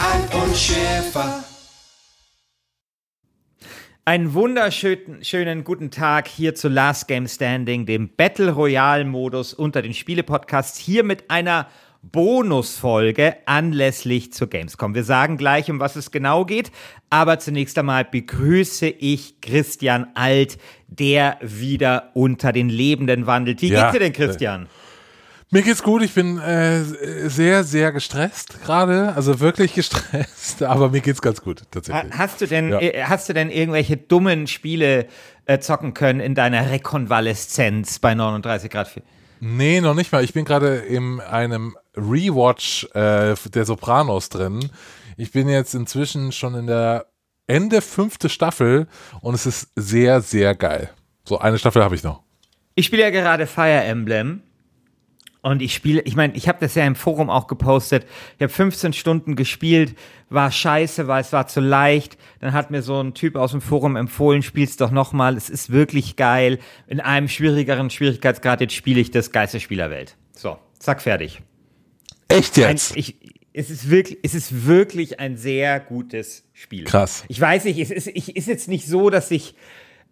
Alf und Schäfer. Einen wunderschönen schönen guten Tag hier zu Last Game Standing, dem Battle Royale Modus unter den Spiele-Podcasts, hier mit einer Bonusfolge anlässlich zur Gamescom. Wir sagen gleich, um was es genau geht, aber zunächst einmal begrüße ich Christian Alt, der wieder unter den Lebenden wandelt. Wie Ja, geht's dir denn, Christian? Mir geht's gut, ich bin äh, sehr, sehr gestresst gerade, also wirklich gestresst, aber mir geht's ganz gut, tatsächlich. Hast du denn, Ja. äh, hast du denn irgendwelche dummen Spiele äh, zocken können in deiner Rekonvaleszenz bei 39 Grad? vier? Nee, noch nicht mal. Ich bin gerade in einem Rewatch äh, der Sopranos drin. Ich bin jetzt inzwischen schon in der Ende fünfte Staffel und es ist sehr, sehr geil. So, eine Staffel habe ich noch. Ich spiele ja gerade Fire Emblem. Und ich spiele, ich meine, ich habe das ja im Forum auch gepostet. Ich habe 15 Stunden gespielt, war scheiße, weil es war zu leicht. Dann hat mir so ein Typ aus dem Forum empfohlen, spiel's doch nochmal. Es ist wirklich geil. In einem schwierigeren Schwierigkeitsgrad, jetzt spiele ich das geilste Spielerwelt. So, zack, fertig. Echt Ein, ich, es, ist wirklich, es ist wirklich ein sehr gutes Spiel. Krass. Ich weiß nicht, es ist, ich, ist jetzt nicht so, dass ich,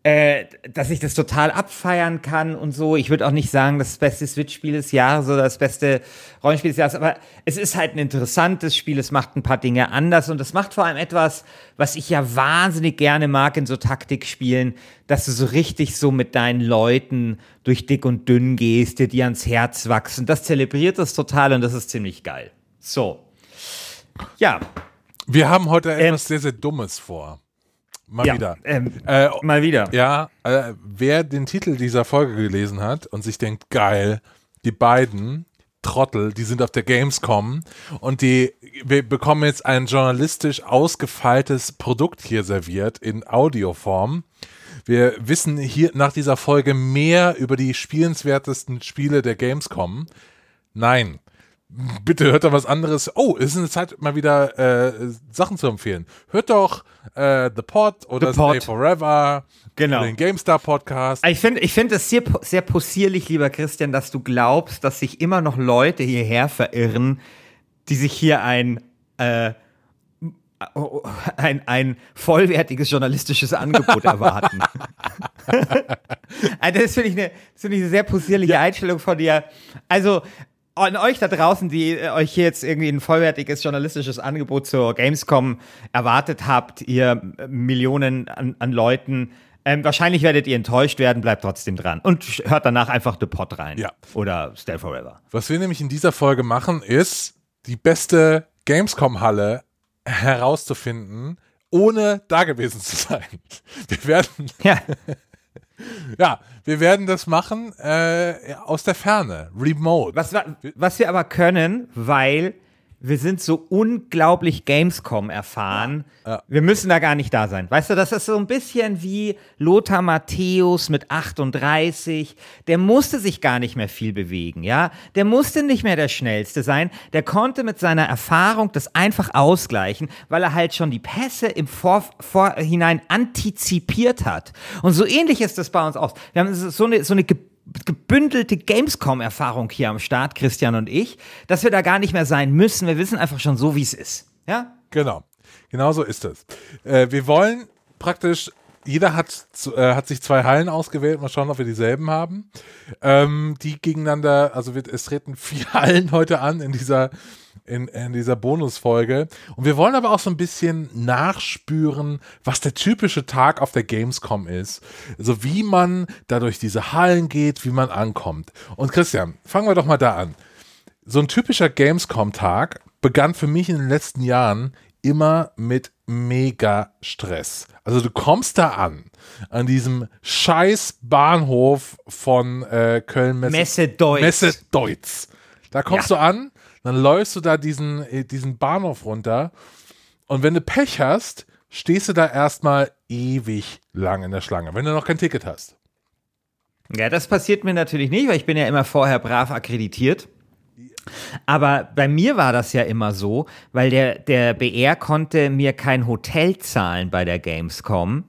äh, dass ich das total abfeiern kann und so. Ich würde auch nicht sagen, das beste Switch-Spiel des Jahres oder das beste Rollenspiel des Jahres, aber es ist halt ein interessantes Spiel. Es macht ein paar Dinge anders und es macht vor allem etwas, was ich ja wahnsinnig gerne mag in so Taktikspielen, dass du so richtig so mit deinen Leuten durch dick und dünn gehst, dir die ans Herz wachsen. Das zelebriert das total und das ist ziemlich geil. So. Ja, Wir haben heute Ähm, etwas sehr, sehr Dummes vor. Mal ja wieder. Ähm, Äh, mal wieder. Ja, äh, wer den Titel dieser Folge gelesen hat und sich denkt, geil, die beiden Trottel, die sind auf der Gamescom und die wir bekommen jetzt ein journalistisch ausgefeiltes Produkt hier serviert in Audioform. Wir wissen hier nach dieser Folge mehr über die spielenswertesten Spiele der Gamescom. Nein. Bitte hört doch was anderes. Oh, es ist eine Zeit, mal wieder äh, Sachen zu empfehlen. Hört doch äh, The Pod oder The Pod. Stay Forever. Genau. Den GameStar Podcast. Ich finde ich find es sehr, sehr possierlich, lieber Christian, dass du glaubst, dass sich immer noch Leute hierher verirren, die sich hier ein, äh, ein, ein vollwertiges journalistisches Angebot erwarten. also das finde ich, eine, das finde ich eine sehr possierliche Einstellung von dir. Also an euch da draußen, die äh, euch hier jetzt irgendwie ein vollwertiges journalistisches Angebot zur Gamescom erwartet habt, ihr äh, Millionen an, an Leuten, ähm, wahrscheinlich werdet ihr enttäuscht werden, bleibt trotzdem dran. Und hört danach einfach The Pod rein. Ja. Oder Stay Forever. Was wir nämlich in dieser Folge machen, ist die beste Gamescom-Halle herauszufinden, ohne da gewesen zu sein. Wir werden, Ja. ja, wir werden das machen äh, aus der Ferne, remote. Was, wa- was wir aber können, weil wir sind so unglaublich Gamescom erfahren. Ja. Wir müssen da gar nicht da sein. Weißt du, das ist so ein bisschen wie Lothar Matthäus mit 38. Der musste sich gar nicht mehr viel bewegen, ja? Der musste nicht mehr der Schnellste sein. Der konnte mit seiner Erfahrung das einfach ausgleichen, weil er halt schon die Pässe im Vor Vorhinein antizipiert hat. Und so ähnlich ist das bei uns auch. Wir haben so eine, so eine gebündelte Gamescom-Erfahrung hier am Start, Christian und ich, dass wir da gar nicht mehr sein müssen. Wir wissen einfach schon so, wie es ist. Ja? Genau, genau so ist es. Äh, wir wollen praktisch, jeder hat, äh, hat sich zwei Hallen ausgewählt, mal schauen, ob wir dieselben haben. Ähm, die gegeneinander, also wird, es treten vier Hallen heute an in dieser, in, in dieser Bonusfolge. Und wir wollen aber auch so ein bisschen nachspüren, was der typische Tag auf der Gamescom ist. Also wie man da durch diese Hallen geht, wie man ankommt. Und Christian, fangen wir doch mal da an so ein typischer Gamescom-Tag begann für mich in den letzten Jahren immer mit mega Stress. Also du kommst da an, an diesem scheiß Bahnhof von äh, Köln Messe, Messe Deutz. Messe Deutz. Da kommst Ja. du an, dann läufst du da diesen, äh, diesen Bahnhof runter und wenn du Pech hast, stehst du da erstmal ewig lang in der Schlange, wenn du noch kein Ticket hast. Ja, das passiert mir natürlich nicht, weil ich bin ja immer vorher brav akkreditiert. Aber bei mir war das ja immer so, weil der, der BR konnte mir kein Hotel zahlen bei der Gamescom,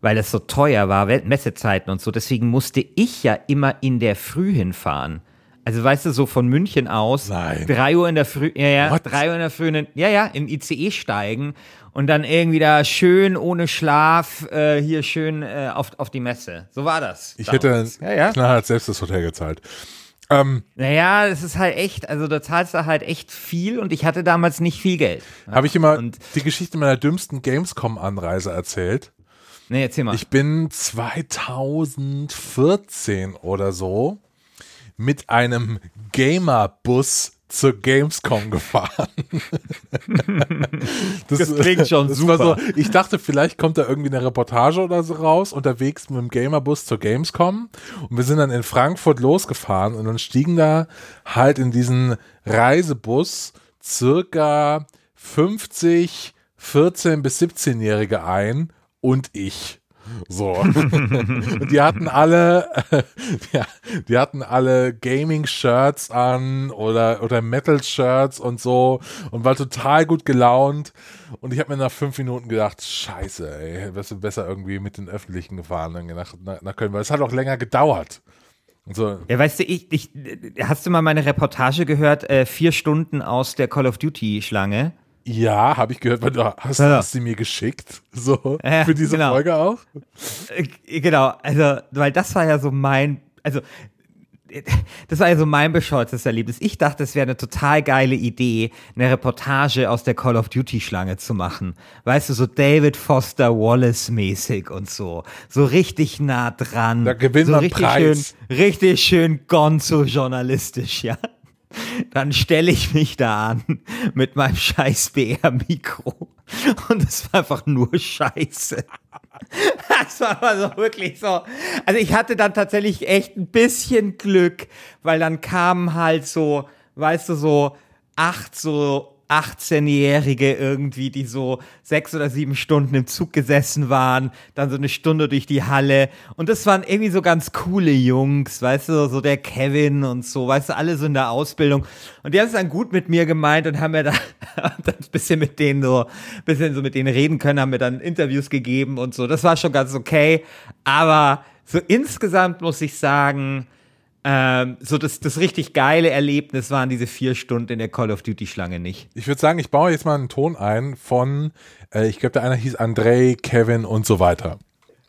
weil es so teuer war, Messezeiten und so. Deswegen musste ich ja immer in der Früh hinfahren. Also weißt du, so von München aus, Nein. drei Uhr in der Früh, ja, ja, What? drei Uhr in der Früh, in ja, ja, im ICE steigen und dann irgendwie da schön ohne Schlaf äh, hier schön äh, auf, auf die Messe. So war das. Ich hätte damals. ja, ja. knallhart selbst das Hotel gezahlt. Ähm, Naja, es ist halt echt, also da zahlst du halt echt viel und ich hatte damals nicht viel Geld. Habe ich immer Und- die Geschichte meiner dümmsten Gamescom-Anreise erzählt. Nee, erzähl mal. Ich bin 2014 oder so mit einem Gamer-Bus zur Gamescom gefahren. Das klingt schon das super. so, ich dachte, vielleicht kommt da irgendwie eine Reportage oder so raus, unterwegs mit dem Gamerbus zur Gamescom. Und wir sind dann in Frankfurt losgefahren und dann stiegen da halt in diesen Reisebus circa 50 14- bis 17-Jährige ein und ich. So. und die hatten alle, ja, die hatten alle Gaming-Shirts an oder, oder Metal-Shirts und so und war total gut gelaunt. Und ich habe mir nach fünf Minuten gedacht, scheiße, ey, wärst du besser irgendwie mit den Öffentlichen gefahren dann nach, nach, nach Köln, weil es hat auch länger gedauert. So, Ja, weißt du, ich, ich, hast du mal meine Reportage gehört? Äh, vier Stunden aus der Call of Duty Schlange. Ja, habe ich gehört, weil du hast, Ja. hast sie mir geschickt, so Ja, für diese genau. Folge auch. Äh, genau, also, weil das war ja so mein, also, das war ja so mein bescheuertes Erlebnis. Ich dachte, es wäre eine total geile Idee, eine Reportage aus der Call of Duty Schlange zu machen. Weißt du, so David Foster Wallace mäßig und so. So richtig nah dran. Da gewinnt so man richtig Preis. schön, richtig schön gonzo journalistisch, ja. Dann stelle ich mich da an mit meinem scheiß BR-Mikro. Und es war einfach nur Scheiße. Das war aber so wirklich so. Also ich hatte dann tatsächlich echt ein bisschen Glück, weil dann kamen halt so, weißt du, so acht so 18-Jährige irgendwie, die so sechs oder sieben Stunden im Zug gesessen waren, dann so eine Stunde durch die Halle. Und das waren irgendwie so ganz coole Jungs, weißt du, so der Kevin und so, weißt du, alle so in der Ausbildung. Und die haben es dann gut mit mir gemeint und haben mir da dann ein bisschen mit denen so, bisschen so mit denen reden können, haben mir dann Interviews gegeben und so. Das war schon ganz okay. Aber so insgesamt muss ich sagen, ähm, so das, das richtig geile Erlebnis waren diese vier Stunden in der Call of Duty Schlange nicht. Ich würde sagen, ich baue jetzt mal einen Ton ein von, äh, ich glaube, der eine hieß Andrei, Kevin und so weiter.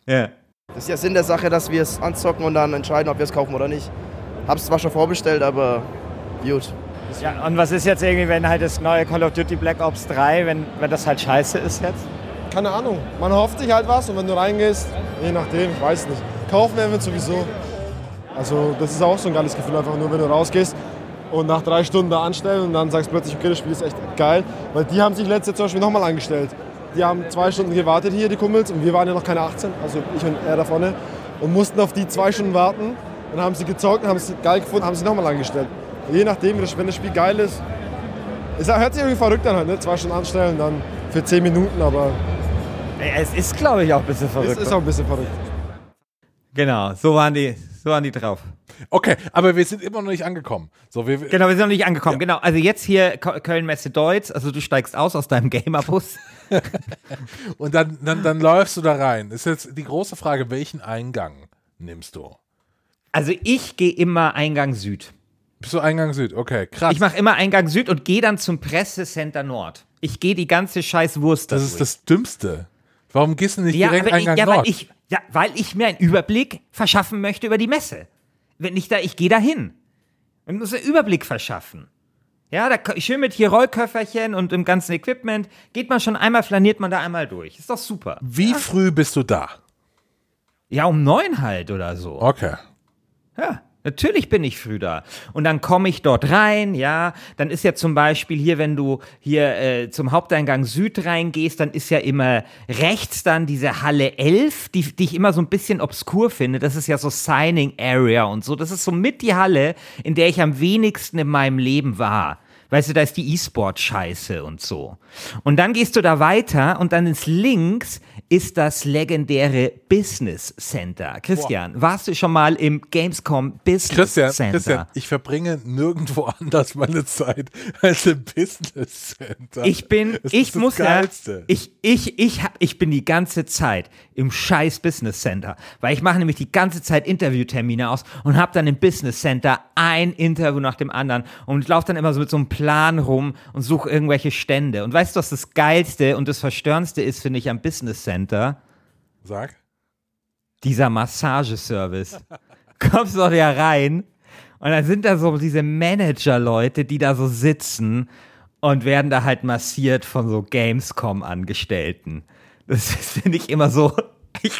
Ja. Das ist ja Sinn der Sache, dass wir es anzocken und dann entscheiden, ob wir es kaufen oder nicht. Hab's zwar schon vorbestellt, aber gut. Ja, und was ist jetzt irgendwie, wenn halt das neue Call of Duty Black Ops 3, wenn, wenn das halt scheiße ist jetzt? Keine Ahnung. Man hofft sich halt was und wenn du reingehst, je nachdem, ich weiß nicht. Kaufen werden wir sowieso. Also das ist auch so ein geiles Gefühl, einfach nur wenn du rausgehst und nach drei Stunden da anstellen und dann sagst du plötzlich, okay, das Spiel ist echt geil. Weil die haben sich letztes Jahr zum Beispiel nochmal angestellt. Die haben zwei Stunden gewartet hier, die Kumpels, und wir waren ja noch keine 18, also ich und er da vorne, und mussten auf die zwei Stunden warten. Dann haben sie gezockt, haben es geil gefunden, haben sie nochmal angestellt. Je nachdem, wenn das Spiel geil ist, es hört sich irgendwie verrückt an, halt, ne? zwei Stunden anstellen, dann für zehn Minuten, aber Es ist, glaube ich, auch ein bisschen es verrückt. ist auch ein bisschen verrückt. Genau, so waren die, so waren die drauf. Okay, aber wir sind immer noch nicht angekommen. So, wir, Genau, wir sind noch nicht angekommen. Genau, also jetzt hier Köln-Messe Deutz, also du steigst aus aus deinem Gamerbus. Und dann, dann, dann läufst du da rein. Ist jetzt die große Frage, welchen Eingang nimmst du? Also ich gehe immer Eingang Süd. Bist du Eingang Süd? Okay, krass. Ich mache immer Eingang Süd und gehe dann zum Pressecenter Nord. Ich gehe die ganze scheiß Wurst da das ist durch. das Dümmste. Warum gehst du nicht ja, direkt aber ich, Eingang ja, Nord? weil ich, ja, weil ich mir einen Überblick verschaffen möchte über die Messe. Wenn ich da, ich gehe da hin. Man muss einen Überblick verschaffen. Ja, da schön mit hier Rollköfferchen und im ganzen Equipment. Geht man schon einmal, flaniert man da einmal durch. Ist doch super. Wie früh bist du da? Ja, um neun halt oder so. Okay. Ja, natürlich bin ich früh da. Und dann komme ich dort rein, ja. Dann ist ja zum Beispiel hier, wenn du hier äh, zum Haupteingang Süd reingehst, dann ist ja immer rechts dann diese Halle 11, die, die ich immer so ein bisschen obskur finde. Das ist ja so Signing Area und so. Das ist so mit die Halle, in der ich am wenigsten in meinem Leben war. Weißt du, da ist die E-Sport-Scheiße und so. Und dann gehst du da weiter und dann ins Links ist das legendäre Business Center. Christian, warst du schon mal im Gamescom Business Christian, Center? Christian, ich verbringe nirgendwo anders meine Zeit als im Business Center. Ich bin, Das ich muss ja, ich, ich, ich, hab, ich bin die ganze Zeit im scheiß Business Center, weil ich mache nämlich die ganze Zeit Interviewtermine aus und habe dann im Business Center ein Interview nach dem anderen und laufe dann immer so mit so einem Plan rum und suche irgendwelche Stände. Und weißt du, was das Geilste und das Verstörendste ist, finde ich, am Business Center? Sag. dieser Massageservice. Kommst du ja rein und dann sind da so diese Manager-Leute, die da so sitzen und werden da halt massiert von so Gamescom-Angestellten. Das ist, finde ich, immer so. Ich,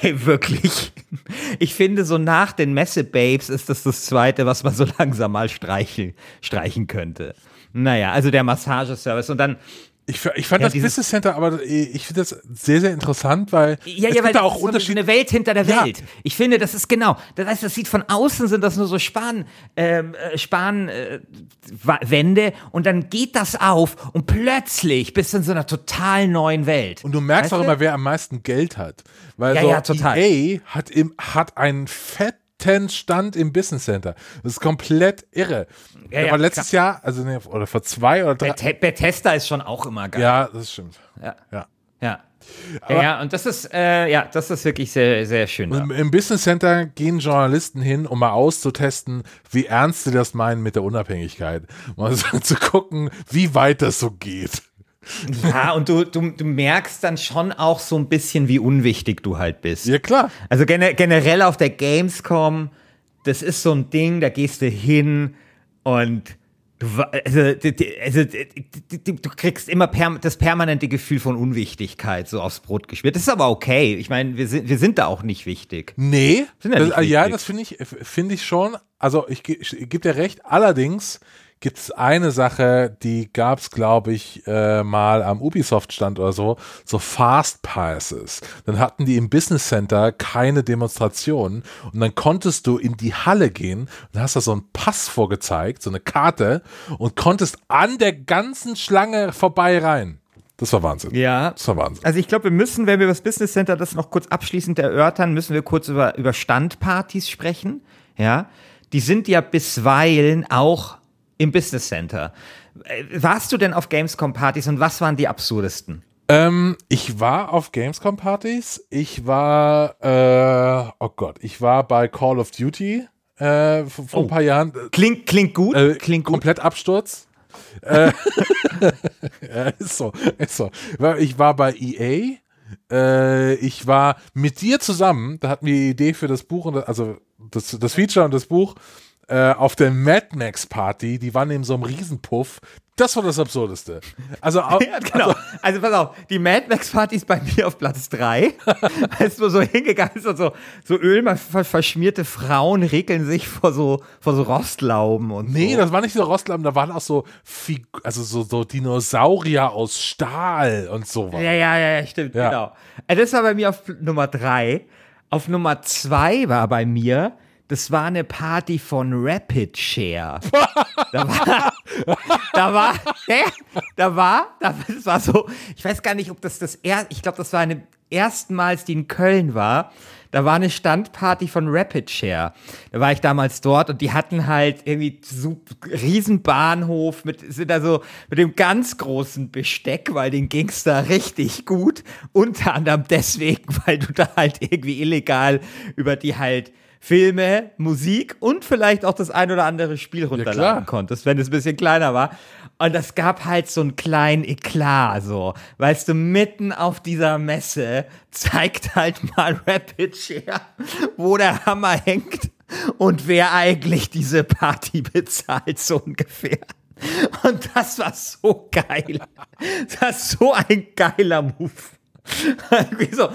hey, wirklich. Ich finde, so nach den Messe-Babes ist das das Zweite, was man so langsam mal streichen, streichen könnte. Naja, also der Massageservice. Und dann Ich, ich fand Ja, das Business Center, aber ich finde das sehr, sehr interessant, weil Ja, es ja, weil gibt da auch so eine- Welt hinter der Ja. Welt. Ich finde, das ist genau. Das heißt, das sieht von außen sind das nur so Span, ähm, äh, Span äh, Wände und dann geht das auf und plötzlich bist du in so einer total neuen Welt. Und du merkst Weißt auch du? immer, wer am meisten Geld hat. Weil Ja, so ja, total. EA hat, im, hat einen fetten Stand im Business Center. Das ist komplett irre. Ja, ja, war letztes Jahr, also nee, oder vor zwei oder drei. Bet Bethesda ist schon auch immer geil. Ja, das stimmt. Ja. Ja. Ja. Ja, ja, und das ist, äh, ja, das ist wirklich sehr, sehr schön. Im, Im Business Center gehen Journalisten hin, um mal auszutesten, wie ernst sie das meinen mit der Unabhängigkeit. Mal so zu gucken, wie weit das so geht. Ja, und du, du, du merkst dann schon auch so ein bisschen, wie unwichtig du halt bist. Ja, klar. Also gene generell auf der Gamescom, das ist so ein Ding, da gehst du hin und du, also, also, du kriegst immer perm das permanente Gefühl von Unwichtigkeit so aufs Brot geschmiert. Das ist aber okay. Ich meine, wir sind, wir sind da auch nicht wichtig. Nee, ja das, nicht äh, ja, wichtig. das finde ich, finde ich schon. Also ich, ge- ich gebe dir recht. Allerdings gibt es eine Sache, die gab es, glaube ich, äh, mal am Ubisoft-Stand oder so, so Fast Passes. Dann hatten die im Business Center keine Demonstrationen und dann konntest du in die Halle gehen und hast da so einen Pass vorgezeigt, so eine Karte und konntest an der ganzen Schlange vorbei rein. Das war Wahnsinn. Ja. Das war Wahnsinn. Also ich glaube, wir müssen, wenn wir über das Business Center das noch kurz abschließend erörtern, müssen wir kurz über, über Standpartys sprechen. Ja. Die sind ja bisweilen auch im Business Center. Äh, Warst du denn auf Gamescom-Partys und was waren die absurdesten? Ähm, ich war auf Gamescom-Partys. Ich war, äh, oh Gott, ich war bei Call of Duty äh, vor, vor ein paar Jahren. Klingt, klingt gut. Äh, klingt gut. komplett Absturz. äh, ist so, ist so. Ich war bei EA. Äh, ich war mit dir zusammen, da hatten wir die Idee für das Buch, und das- also das, das Feature und das Buch, äh, auf der Mad Max Party, die waren in so einem Riesenpuff. Das war das Absurdeste. Also, au- Ja, genau. Also pass auf, die Mad Max Party ist bei mir auf Platz 3. Als du so hingegangen bist und so, so ölverschmierte Frauen regeln sich vor so, vor so Rostlauben und Nee, so. das war nicht so Rostlamm, da waren auch so, Fig also so, so Dinosaurier aus Stahl und sowas. Ja, ja, ja, stimmt, Ja. genau. Äh, Das war bei mir auf Nummer drei. Auf Nummer zwei war bei mir, das war eine Party von Rapid Share. da war, da war, ja, da war, da, das war so, ich weiß gar nicht, ob das das erste, ich glaube, das war eine erstmals, die in Köln war. Da war eine Standparty von Rapid Share. Da war ich damals dort und die hatten halt irgendwie so riesen Bahnhof mit sind da so mit dem ganz großen Besteck, weil den ging's da richtig gut. Unter anderem deswegen, weil du da halt irgendwie illegal über die halt Filme, Musik und vielleicht auch das ein oder andere Spiel runterladen klar. konntest, wenn es ein bisschen kleiner war. Und das gab halt so einen kleinen Eklat, so. Weißt du, mitten auf dieser Messe zeigt halt mal Rapid Share, wo der Hammer hängt und wer eigentlich diese Party bezahlt, so ungefähr. Und das war so geil. Das ist so ein geiler Move. So.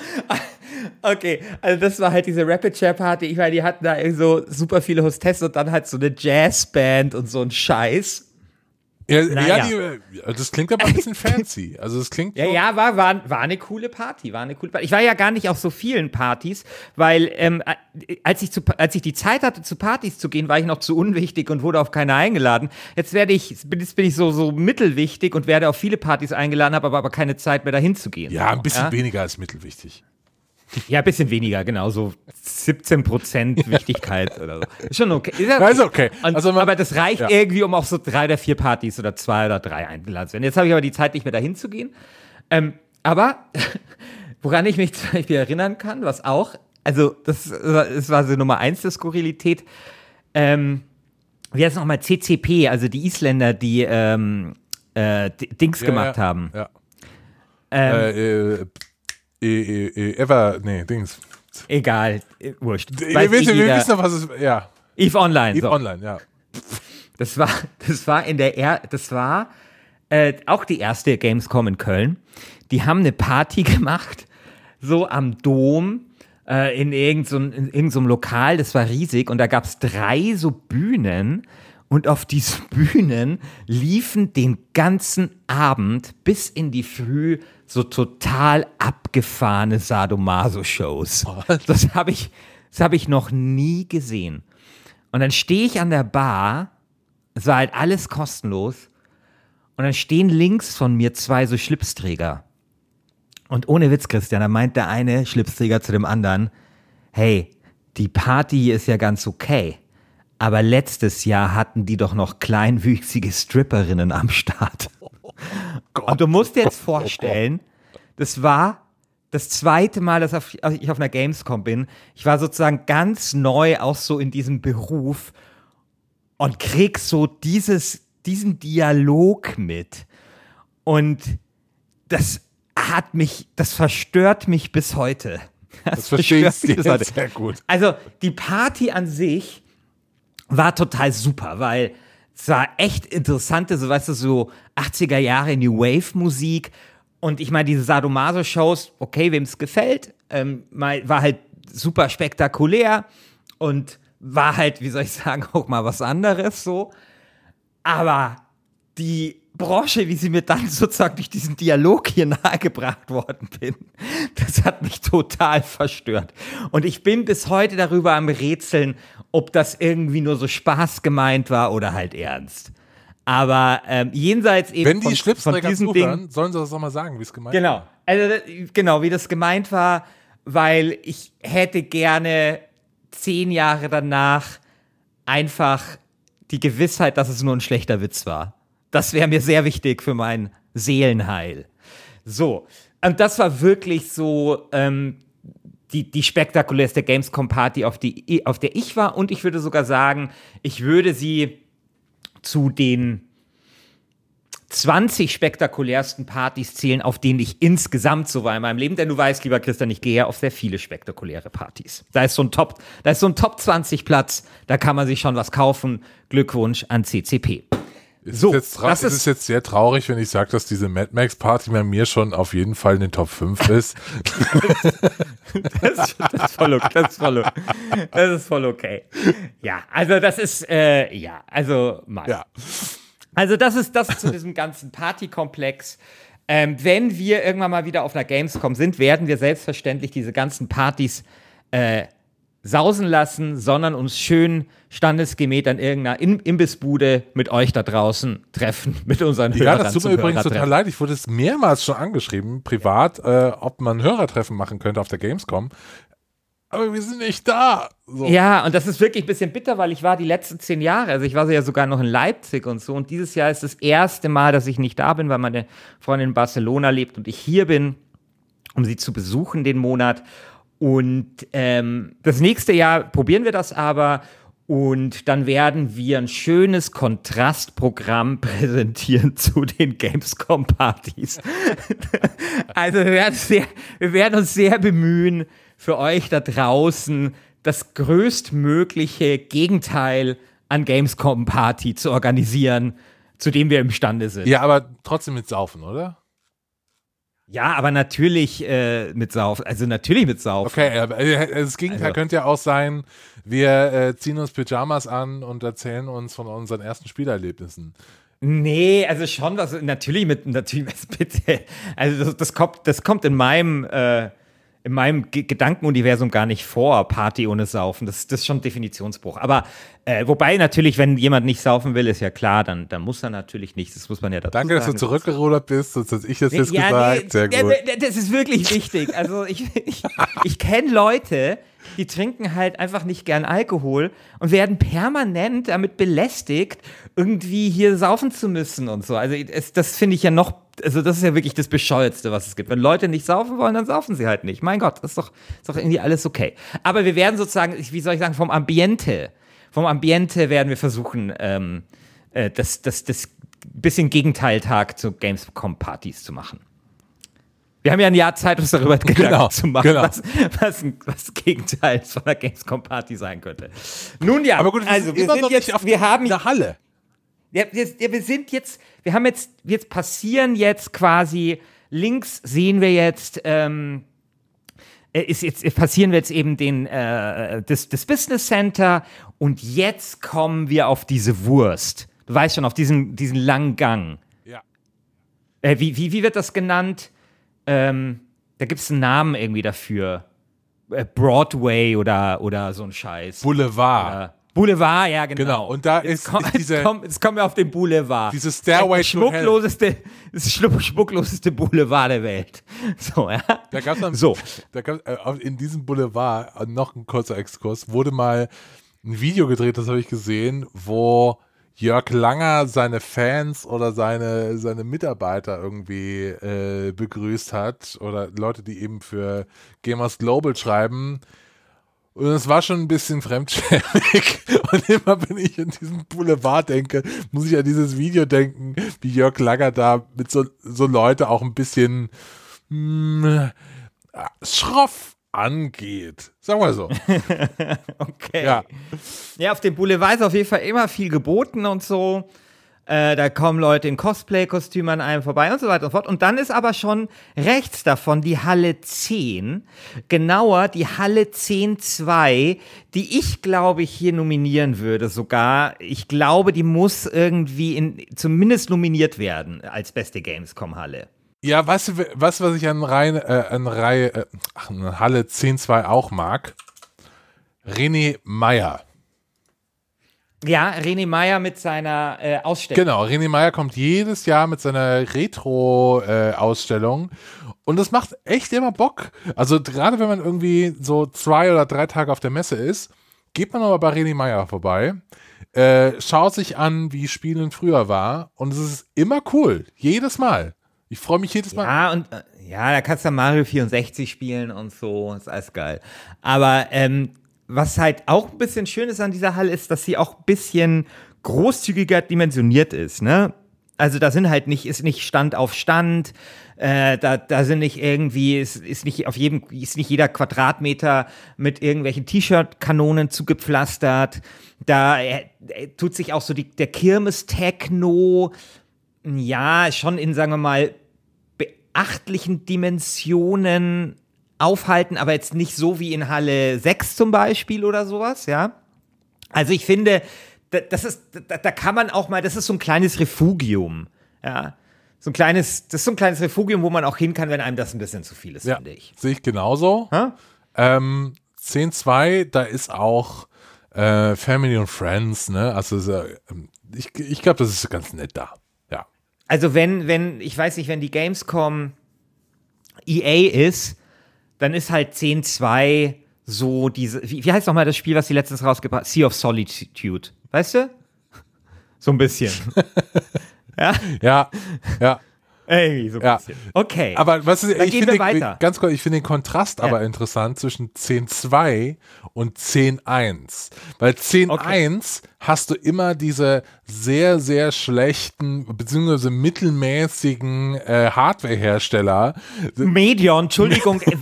Okay, also das war halt diese Rapid Share Party. Ich meine, die hatten da so super viele Hostessen und dann halt so eine Jazzband und so ein Scheiß. Ja, ja die, das klingt aber ein bisschen fancy. Also es klingt Ja, so, ja, war, war, war eine coole Party, war eine coole Party. Ich war ja gar nicht auf so vielen Partys, weil ähm, äh, als, ich zu, als ich die Zeit hatte, zu Partys zu gehen, war ich noch zu unwichtig und wurde auf keine eingeladen. Jetzt werde ich, jetzt bin ich so, so mittelwichtig und werde auf viele Partys eingeladen, habe aber, aber keine Zeit mehr dahin zu gehen. ja, ein bisschen Ja? weniger als mittelwichtig. Ja, ein bisschen weniger, genau, so 17 Prozent Wichtigkeit oder so. Ist schon okay. Ist Ja, ist okay. Und, Also man- aber das reicht ja. irgendwie, um auf so drei oder vier Partys oder zwei oder drei eingeladen zu werden. Jetzt habe ich aber die Zeit, nicht mehr dahin zu gehen. Ähm, aber woran ich mich zum Beispiel erinnern kann, was auch, also das, das war so Nummer eins der Skurrilität, ähm, wie heißt es nochmal, CCP, also die Isländer, die ähm, äh, Dings Ja, gemacht ja, haben. Ja. Ähm, Äh, äh, äh, äh, äh, Ever, nee, Dings. Egal, äh, wurscht. Ihr Weiß eh wir jeder. wissen doch, was es Ja, Eve Online. Eve so. Online, ja. Das war, das war in der, er das war äh, auch die erste Gamescom in Köln. Die haben eine Party gemacht, so am Dom, äh, in irgendeinem in irgend so Lokal, das war riesig und da gab es drei so Bühnen und auf diesen Bühnen liefen den ganzen Abend bis in die Früh so total abgefahrene Sadomaso-Shows. Das habe ich, das habe ich noch nie gesehen. Und dann stehe ich an der Bar, es war halt alles kostenlos, und dann stehen links von mir zwei so Schlipsträger. Und ohne Witz, Christian, da meint der eine Schlipsträger zu dem anderen, hey, die Party hier ist ja ganz okay, aber letztes Jahr hatten die doch noch kleinwüchsige Stripperinnen am Start. Und du musst dir jetzt vorstellen, das war das zweite Mal, dass ich auf einer Gamescom bin. Ich war sozusagen ganz neu auch so in diesem Beruf und krieg so dieses, diesen Dialog mit. Und das hat mich, das verstört mich bis heute. Das verstehe ich bis heute. sehr gut. Also die Party an sich war total super, weil es war echt interessante, so weißt du, so 80er Jahre New Wave Musik. Und ich meine, diese Sadomaso-Shows, okay, wem es gefällt, ähm, war halt super spektakulär und war halt, wie soll ich sagen, auch mal was anderes so. Aber die Branche, wie sie mir dann sozusagen durch diesen Dialog hier nahegebracht worden bin, das hat mich total verstört. Und ich bin bis heute darüber am Rätseln, ob das irgendwie nur so Spaß gemeint war oder halt ernst. Aber ähm, jenseits eben Wenn die von, von Schlipsträger diesem Ding, zuhören, sollen sie das auch mal sagen, wie es gemeint Genau. Also, äh, genau, wie das gemeint war, weil ich hätte gerne zehn Jahre danach einfach die Gewissheit, dass es nur ein schlechter Witz war. Das wäre mir sehr wichtig für mein Seelenheil. So, und das war wirklich so ähm, die, die spektakulärste Gamescom-Party, auf, auf der ich war. Und ich würde sogar sagen, ich würde sie zu den 20 spektakulärsten Partys zählen, auf denen ich insgesamt so war in meinem Leben. Denn du weißt, lieber Christian, ich gehe ja auf sehr viele spektakuläre Partys. Da ist so ein Top, da ist so ein Top 20 Platz, da kann man sich schon was kaufen. Glückwunsch an CCP. Ist So, es das ist ist- jetzt sehr traurig, wenn ich sage, dass diese Mad Max Party bei mir schon auf jeden Fall in den Top 5 ist. Das, das, ist voll okay, das, ist voll, okay. das ist voll okay. Ja, also das ist, äh, ja, also mal. ja. Also das ist das zu diesem ganzen Partykomplex. Ähm, wenn wir irgendwann mal wieder auf einer Gamescom sind, werden wir selbstverständlich diese ganzen Partys äh, sausen lassen, sondern uns schön standesgemäß an irgendeiner In Imbissbude mit euch da draußen treffen, mit unseren Ja, Hörern. das tut mir übrigens total Hörertreffen. leid. Ich wurde es mehrmals schon angeschrieben, privat, äh, ob man Hörertreffen machen könnte auf der Gamescom. Aber wir sind nicht da. So. Ja, und das ist wirklich ein bisschen bitter, weil ich war die letzten zehn Jahre, also ich war ja sogar noch in Leipzig und so. Und dieses Jahr ist das erste Mal, dass ich nicht da bin, weil meine Freundin in Barcelona lebt und ich hier bin, um sie zu besuchen den Monat. Und ähm, das nächste Jahr probieren wir das aber. Und dann werden wir ein schönes Kontrastprogramm präsentieren zu den Gamescom-Partys. also wir werden, sehr, wir werden uns sehr bemühen, für euch da draußen das größtmögliche Gegenteil an Gamescom-Party zu organisieren, zu dem wir imstande sind. Ja, aber trotzdem mit Saufen, oder? Ja, aber natürlich äh, mit Sauf, also natürlich mit Sauf. Okay, aber äh, das Gegenteil Also- könnte ja auch sein, wir äh, ziehen uns Pyjamas an und erzählen uns von unseren ersten Spielerlebnissen Nee, also schon was, natürlich mit, natürlich, bitte, also das, das kommt, das kommt in meinem, äh, in meinem G Gedankenuniversum gar nicht vor, Party ohne Saufen. Das, das ist schon ein Definitionsbruch. Aber äh, wobei natürlich, wenn jemand nicht saufen will, ist ja klar, dann, dann muss er natürlich nicht. Das muss man ja dazu Danke, dass sagen. du zurückgerudert bist, sonst hätte ich das jetzt Ja, gesagt. nee, Sehr gut. Das ist wirklich wichtig. Also ich, ich, ich kenne Leute, die trinken halt einfach nicht gern Alkohol und werden permanent damit belästigt, irgendwie hier saufen zu müssen und so. Also das finde ich ja noch, also das ist ja wirklich das Bescheuertste, was es gibt. Wenn Leute nicht saufen wollen, dann saufen sie halt nicht. Mein Gott, das ist doch, ist doch irgendwie alles okay. Aber wir werden sozusagen, wie soll ich sagen, vom Ambiente, vom Ambiente werden wir versuchen, ähm, äh, das, das, das bisschen Gegenteiltag zu Gamescom-Partys zu machen. Wir haben ja ein Jahr Zeit, uns darüber Gedanken Genau, zu machen, genau. was, was, was das Gegenteil von einer Gamescom-Party sein könnte. Nun ja, Aber gut, wir also sind wir sind jetzt, wir haben, der Halle. Ja, wir, wir sind jetzt, wir haben jetzt, jetzt passieren jetzt quasi, links sehen wir jetzt, ähm, äh, ist jetzt passieren wir jetzt eben den äh, das, das Business Center und jetzt kommen wir auf diese Wurst. Du weißt schon, auf diesen, diesen langen Gang. Ja. Äh, wie, wie, wie wird das genannt? Ähm, da gibt es einen Namen irgendwie dafür. Äh, Broadway oder, oder so ein Scheiß. Boulevard. Äh, Boulevard, ja, genau. Genau, und da Jetzt, ist, komm, ist diese, jetzt, komm, jetzt kommen wir auf den Boulevard. diese Stairway das schmuckloseste, das schmuck- schmuckloseste Boulevard der Welt. So, ja. Da gab es So. da gab's, äh, in diesem Boulevard, äh, noch ein kurzer Exkurs, wurde mal ein Video gedreht, das habe ich gesehen, wo Jörg Langer seine Fans oder seine, seine Mitarbeiter irgendwie äh, begrüßt hat oder Leute, die eben für Gamers Global schreiben. Und es war schon ein bisschen fremdschämig. Und immer, wenn ich an diesen Boulevard denke, muss ich an dieses Video denken, wie Jörg Langer da mit so, so Leute auch ein bisschen mh, schroff angeht. Sagen wir so. Okay. Ja. Ja, auf dem Boulevard ist auf jeden Fall immer viel geboten und so. Äh, da kommen Leute in Cosplay-Kostümen an einem vorbei und so weiter und so fort. Und dann ist aber schon rechts davon die Halle 10, genauer die Halle 10.2, die ich glaube ich hier nominieren würde sogar. Ich glaube, die muss irgendwie in, zumindest nominiert werden als beste Gamescom-Halle. Ja, weißt du, was, was ich an Reihe, äh, an Reihe, äh, an Halle 10.2 auch mag? René Meyer. Ja, René Meyer mit seiner äh, Ausstellung. Genau, René Meyer kommt jedes Jahr mit seiner Retro-Ausstellung und das macht echt immer Bock. Also gerade wenn man irgendwie so zwei oder drei Tage auf der Messe ist, geht man aber bei René Meyer vorbei, äh, schaut sich an, wie Spielen früher war und es ist immer cool, jedes Mal. Ich freue mich jedes Mal. Ja, und äh, ja, da kannst du Mario 64 spielen und so, ist alles geil. Aber ähm, was halt auch ein bisschen schön ist an dieser Halle, ist, dass sie auch ein bisschen großzügiger dimensioniert ist, ne? Also da sind halt nicht, ist nicht Stand auf Stand, äh, da, da sind nicht irgendwie, ist, ist nicht auf jedem, ist nicht jeder Quadratmeter mit irgendwelchen T-Shirt-Kanonen zugepflastert. Da äh, äh, tut sich auch so die, der Kirmes-Techno, ja, schon in, sagen wir mal, beachtlichen Dimensionen aufhalten, aber jetzt nicht so wie in Halle 6 zum Beispiel oder sowas, ja. Also ich finde, da- das ist, da, kann man auch mal, das ist so ein kleines Refugium, ja. So ein kleines, das ist so ein kleines Refugium, wo man auch hin kann, wenn einem das ein bisschen zu viel ist, Ja, finde ich. sehe ich genauso. Hä? Ähm, 10.2, da ist auch äh, Family und Friends, ne? Also so, ähm, ich, ich glaube, das ist ganz nett da. Ja. Also wenn, wenn, ich weiß nicht, wenn die Gamescom EA ist, dann ist halt 10.2 so diese, wie, wie heißt nochmal das Spiel, was sie letztens rausgebracht hat? Sea of Solitude. Weißt du? So ein bisschen. Ja, ja. Irgendwie so ein Ja. bisschen. Okay. Aber was ist, Dann ich finde weiter. ganz kurz, ich finde den Kontrast Ja. aber interessant zwischen 10.2 und 10.1. Weil 10.1 hast du immer diese sehr, sehr schlechten beziehungsweise mittelmäßigen äh, Hardware-Hersteller. Medion, Entschuldigung, äh,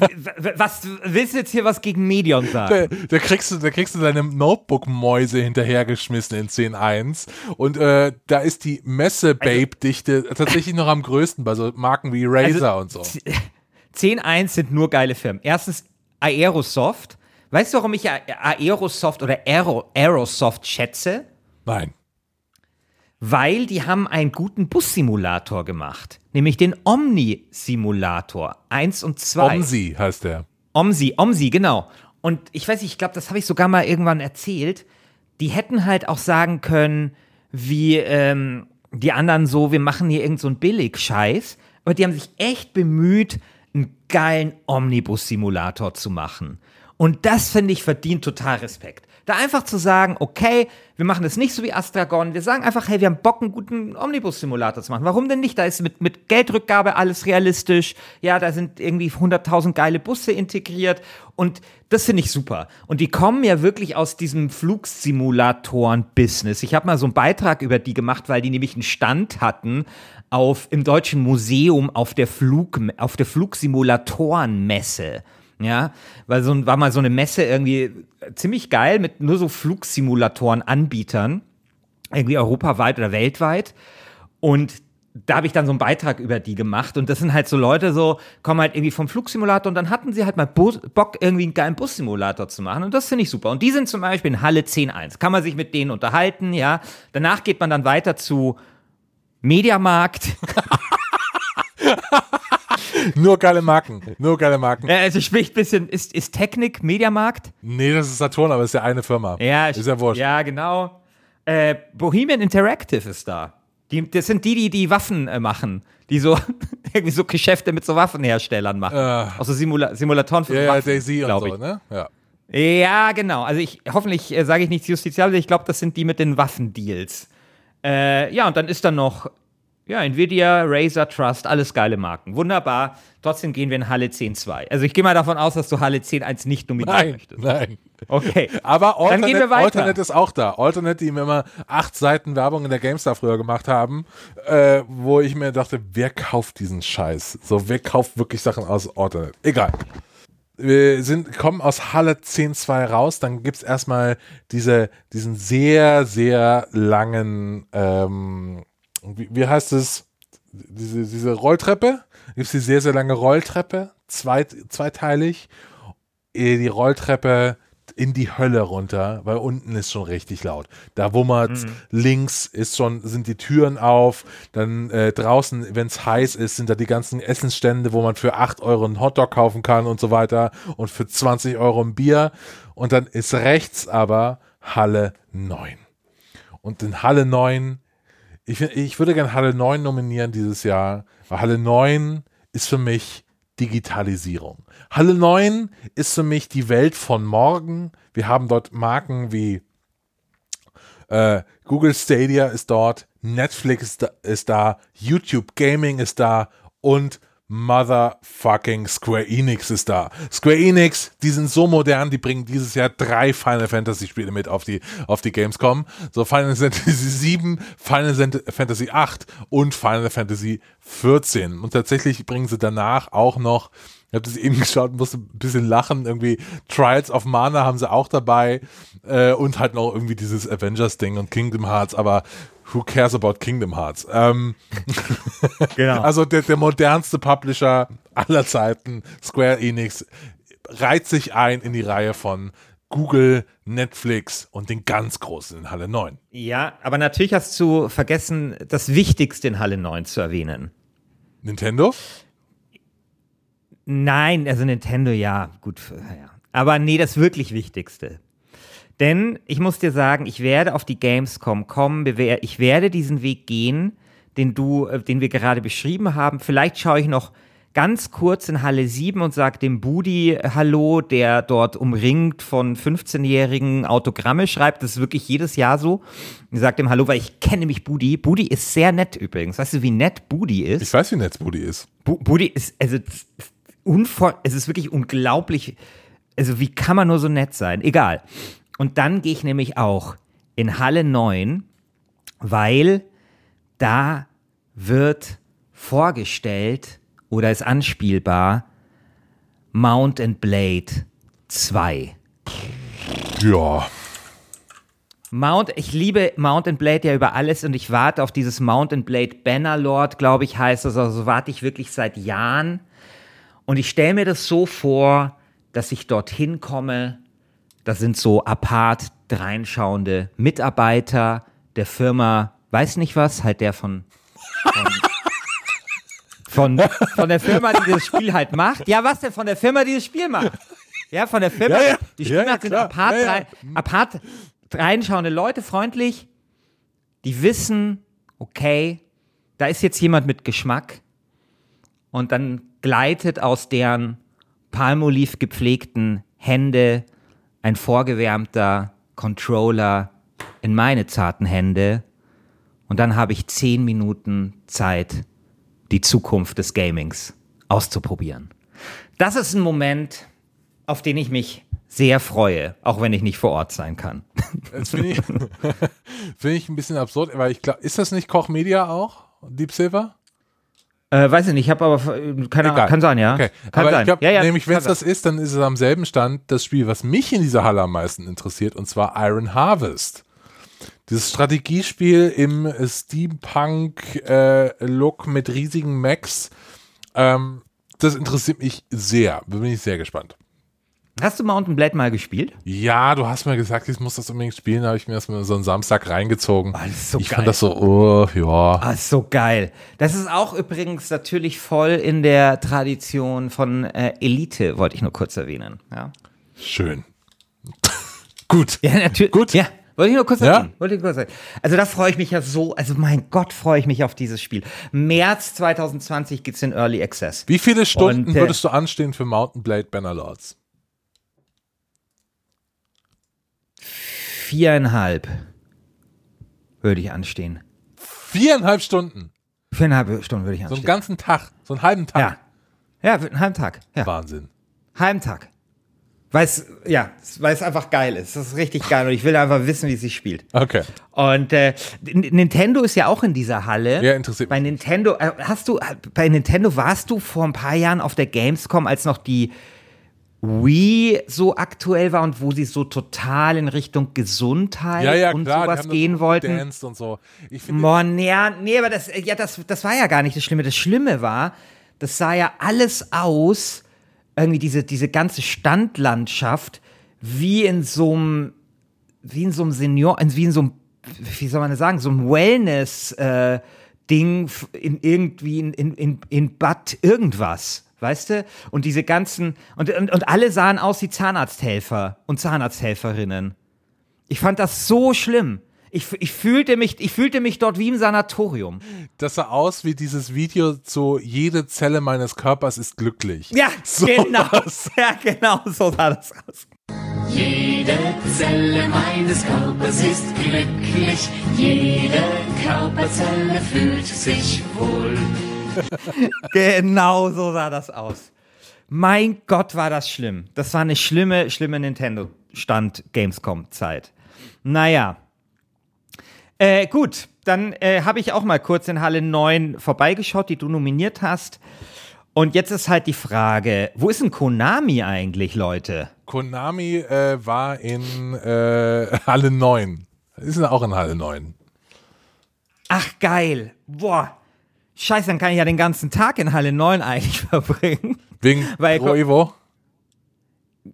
was willst du jetzt hier was gegen Medion sagen? Da, da, kriegst du, da kriegst du deine Notebook-Mäuse hinterhergeschmissen in 10.1 und äh, da ist die Messe-Babe-Dichte tatsächlich noch am größten bei so Marken wie Razer Also, und so. 10.1 sind nur geile Firmen. Erstens Aerosoft. Weißt du, warum ich Aerosoft oder Aero, Aerosoft schätze? Nein. weil die haben einen guten Bussimulator gemacht, nämlich den Omni-Simulator 1 und 2. Omsi heißt der. Omsi, Omsi, genau. Und ich weiß nicht, ich glaube, das habe ich sogar mal irgendwann erzählt. Die hätten halt auch sagen können, wie ähm, die anderen so, wir machen hier irgend so einen Billig-Scheiß. Aber die haben sich echt bemüht, einen geilen Omnibus-Simulator zu machen. Und das finde ich verdient total Respekt. Da einfach zu sagen, okay, wir machen das nicht so wie Astragon, wir sagen einfach, hey, wir haben Bock, einen guten Omnibus-Simulator zu machen. Warum denn nicht? Da ist mit, mit Geldrückgabe alles realistisch. Ja, da sind irgendwie 100.000 geile Busse integriert und das finde ich super. Und die kommen ja wirklich aus diesem Flugsimulatoren-Business. Ich habe mal so einen Beitrag über die gemacht, weil die nämlich einen Stand hatten auf, im Deutschen Museum auf der, Flug, auf der Flugsimulatorenmesse. Ja, weil so war mal so eine Messe irgendwie ziemlich geil mit nur so Flugsimulatoren-Anbietern, irgendwie europaweit oder weltweit. Und da habe ich dann so einen Beitrag über die gemacht und das sind halt so Leute so, kommen halt irgendwie vom Flugsimulator und dann hatten sie halt mal Bus, Bock, irgendwie einen geilen Bussimulator zu machen und das finde ich super. Und die sind zum Beispiel in Halle 10.1, kann man sich mit denen unterhalten, ja. Danach geht man dann weiter zu Mediamarkt. Nur geile Marken. Nur geile Marken. Ja, also sprich ein bisschen, ist, ist Technik Mediamarkt? Nee, das ist Saturn, aber ist ja eine Firma. Ja, ist ja wurscht. Ja, genau. Äh, Bohemian Interactive ist da. Die, das sind die, die die Waffen äh, machen. Die so irgendwie so Geschäfte mit so Waffenherstellern machen. Äh. Also Simula Simulatoren für Ja, ja, Waffen, Daisy und so, ich. ne? Ja. Ja, genau. Also ich hoffentlich äh, sage ich nichts justiziables, ich glaube, das sind die mit den Waffendeals. Äh, ja, und dann ist da noch ja, Nvidia, Razer, Trust, alles geile Marken. Wunderbar. Trotzdem gehen wir in Halle 10.2. Also ich gehe mal davon aus, dass du Halle 10.1 nicht nominieren Nein, möchtest. nein. Okay. Aber Dann gehen wir Alternate, weiter. Alternate ist auch da. Alternate, die mir immer acht Seiten Werbung in der GameStar früher gemacht haben, äh, wo ich mir dachte, wer kauft diesen Scheiß? So, wer kauft wirklich Sachen aus Alternate? Egal. Wir sind, kommen aus Halle 10.2 raus, dann gibt es erstmal diese, diesen sehr, sehr langen, ähm, wie, wie heißt es, diese, diese Rolltreppe, gibt es die sehr, sehr lange Rolltreppe, zweit, zweiteilig, die Rolltreppe in die Hölle runter, weil unten ist schon richtig laut. Da wummert links ist schon, sind die Türen auf, dann äh, draußen, wenn es heiß ist, sind da die ganzen Essensstände, wo man für 8 Euro einen Hotdog kaufen kann und so weiter und für 20 Euro ein Bier. Und dann ist rechts aber Halle 9. Und in Halle 9 ich, ich würde gerne Halle 9 nominieren dieses Jahr, weil Halle 9 ist für mich Digitalisierung. Halle 9 ist für mich die Welt von morgen. Wir haben dort Marken wie äh, Google Stadia ist dort, Netflix ist da, ist da, YouTube Gaming ist da und Motherfucking Square Enix ist da. Square Enix, die sind so modern, die bringen dieses Jahr drei Final Fantasy Spiele mit auf die, auf die Gamescom. So Final Fantasy 7, Final Fant- Fantasy 8 und Final Fantasy 14. Und tatsächlich bringen sie danach auch noch ich habe das eben geschaut, musste ein bisschen lachen. Irgendwie Trials of Mana haben sie auch dabei äh, und halt noch irgendwie dieses Avengers-Ding und Kingdom Hearts, aber who cares about Kingdom Hearts? Ähm, Genau. also der, der modernste Publisher aller Zeiten, Square Enix, reiht sich ein in die Reihe von Google, Netflix und den ganz großen in Halle 9. Ja, aber natürlich hast du vergessen, das Wichtigste in Halle 9 zu erwähnen. Nintendo? Nein, also Nintendo, ja, gut, ja. Aber nee, das wirklich Wichtigste. Denn ich muss dir sagen, ich werde auf die Gamescom kommen, ich werde diesen Weg gehen, den du, äh, den wir gerade beschrieben haben. Vielleicht schaue ich noch ganz kurz in Halle 7 und sage dem Budi äh, Hallo, der dort umringt von 15-jährigen Autogramme schreibt. Das ist wirklich jedes Jahr so. Ich sage dem Hallo, weil ich kenne nämlich Budi. Budi ist sehr nett übrigens. Weißt du, wie nett Budi ist? Ich weiß, wie Netzbudi ist. Bu Budi ist, also, ist unvor es ist wirklich unglaublich. Also, wie kann man nur so nett sein? Egal. Und dann gehe ich nämlich auch in Halle 9, weil da wird vorgestellt oder ist anspielbar Mount and Blade 2. Ja. Mount, ich liebe Mount and Blade ja über alles und ich warte auf dieses Mount and Blade Bannerlord, glaube ich, heißt das. Also warte ich wirklich seit Jahren. Und ich stelle mir das so vor, dass ich dorthin komme. Das sind so apart dreinschauende Mitarbeiter der Firma weiß nicht was, halt der von, von, von, von der Firma, die das Spiel halt macht. Ja, was denn von der Firma, die das Spiel macht? Ja, von der Firma. Ja, ja. Die Ja, ja, Spielmacher sind apart, rein- apart reinschauende Leute, freundlich. Die wissen, okay, da ist jetzt jemand mit Geschmack. Und dann gleitet aus deren Palmolive gepflegten Hände ein vorgewärmter Controller in meine zarten Hände. Und dann habe ich zehn Minuten Zeit, die Zukunft des Gamings auszuprobieren. Das ist ein Moment, auf den ich mich sehr freue, auch wenn ich nicht vor Ort sein kann. Das finde ich, find ich ein bisschen absurd, weil ich glaube, ist das nicht Koch Media auch? Deep Silver? Äh, weiß ich nicht, ich habe aber äh, keine Ahnung, Egal. kann sein, ja. Okay. Kann Aber sein. ich glaube, ja, ja, nämlich, wenn es das ist, dann ist es am selben Stand das Spiel, was mich in dieser Halle am meisten interessiert, und zwar Iron Harvest. Dieses Strategiespiel im Steampunk-Look mit riesigen Mechs. Ähm, das interessiert mich sehr. Da bin ich sehr gespannt. Hast du Mountain Blade mal gespielt? Ja, du hast mir gesagt, ich muss das unbedingt spielen. Da habe ich mir das mal so einen Samstag reingezogen. ist so ich geil. fand das so, oh, ja. Ah, ist so geil. Das ist auch übrigens natürlich voll in der Tradition von äh, Elite, wollte ich nur kurz erwähnen. Ja, Schön. Gut. ja natürlich. Gut. Ja, wollte ich nur kurz Ja? erwähnen. Wollte ich kurz erwähnen. Also da freue ich mich ja so, also mein Gott, freue ich mich auf dieses Spiel. März 2020 geht's in Early Access. Wie viele Stunden Und, äh, würdest du anstehen für Mountain Blade Bannerlords? Viereinhalb würde ich anstehen. Viereinhalb Stunden. Viereinhalb Stunden würde ich So anstehen. einen ganzen Tag. So einen halben Tag. ja. Ja, einen halben Tag. Ja. Wahnsinn. halben Tag. Weil es, ja, weil es einfach geil ist. Das ist richtig geil und ich will einfach wissen, wie es sich spielt. Okay. Und äh, Nintendo ist ja auch in dieser Halle. Ja, interessiert Bei. Nintendo, äh, hast du, äh, bei Nintendo warst du vor ein paar Jahren auf der Gamescom, als noch die Wii so aktuell war und wo sie so total in Richtung Gesundheit Ja, ja, und klar. sowas gehen wollten. gedanced Und so. Ich nee, ja, nee, aber das, ja, das, das war ja gar nicht das Schlimme. Das Schlimme war, das sah ja alles aus, irgendwie diese, diese ganze Standlandschaft, wie in so einem, wie in so einem Senior, wie in so einem, wie soll man das sagen, so einem Wellness, äh, Ding in irgendwie in, in, in, in Bad irgendwas. Weißt du? Und diese ganzen, und, und, und alle sahen aus wie Zahnarzthelfer und Zahnarzthelferinnen. Ich fand das so schlimm. Ich, ich, fühlte mich, ich fühlte mich dort wie im Sanatorium. das sah aus wie dieses Video zu jede Zelle meines Körpers ist glücklich. Ja, So genau. was. Ja, genau so sah das aus. Jede Zelle meines Körpers ist glücklich, jede Körperzelle fühlt sich wohl. Genau so sah das aus. Mein Gott, war das schlimm. Das war eine schlimme, schlimme Nintendo-Stand-Gamescom-Zeit. Naja. Äh, gut, dann äh, habe ich auch mal kurz in Halle 9 vorbeigeschaut, die du nominiert hast. Und jetzt ist halt die Frage, wo ist denn Konami eigentlich, Leute? Konami äh, war in äh, Halle 9. Ist auch in Halle 9. Ach, geil. Boah. Scheiße, dann kann ich ja den ganzen Tag in Halle 9 eigentlich verbringen. Wegen Weil- Pro Evo?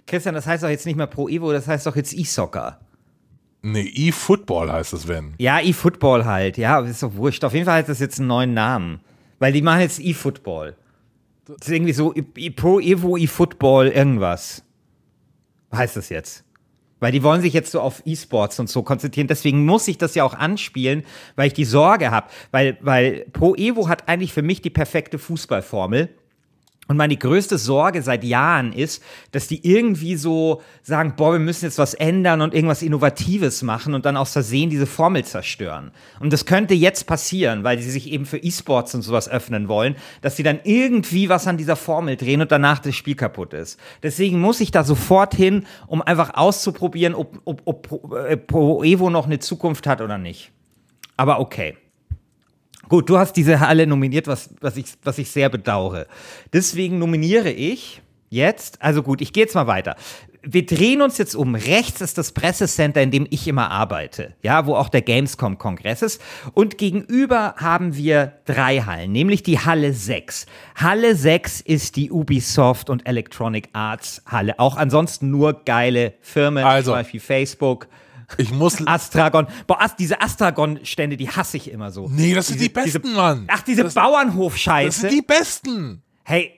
Christian, das heißt doch jetzt nicht mehr Pro Evo, das heißt doch jetzt E-Soccer. Nee, E-Football heißt es, wenn. Ja, E-Football halt, ja, ist doch wurscht. Auf jeden Fall hat das jetzt einen neuen Namen. Weil die machen jetzt E-Football. Das ist irgendwie so E- Pro Evo E-Football irgendwas. Heißt das jetzt? Weil die wollen sich jetzt so auf E-Sports und so konzentrieren. Deswegen muss ich das ja auch anspielen, weil ich die Sorge habe. Weil, weil Pro Evo hat eigentlich für mich die perfekte Fußballformel. Und meine größte Sorge seit Jahren ist, dass die irgendwie so sagen, boah, wir müssen jetzt was ändern und irgendwas Innovatives machen und dann aus Versehen diese Formel zerstören. Und das könnte jetzt passieren, weil sie sich eben für E-Sports und sowas öffnen wollen, dass sie dann irgendwie was an dieser Formel drehen und danach das Spiel kaputt ist. Deswegen muss ich da sofort hin, um einfach auszuprobieren, ob, ob, ob Pro, äh, Pro Evo noch eine Zukunft hat oder nicht. Aber okay. Gut, du hast diese Halle nominiert, was, was, ich, was ich sehr bedauere. Deswegen nominiere ich jetzt, also gut, ich gehe jetzt mal weiter. Wir drehen uns jetzt um. Rechts ist das Pressecenter, in dem ich immer arbeite, ja, wo auch der Gamescom-Kongress ist. Und gegenüber haben wir drei Hallen, nämlich die Halle 6. Halle 6 ist die Ubisoft und Electronic Arts Halle. Auch ansonsten nur geile Firmen, Also. zum Beispiel Facebook. Ich muss. Astragon. Boah, Ast, diese Astragon-Stände, die hasse ich immer so. Nee, das sind Diese- die besten, diese, Mann. Ach, diese Bauernhof-Scheiße. das sind die besten. Hey,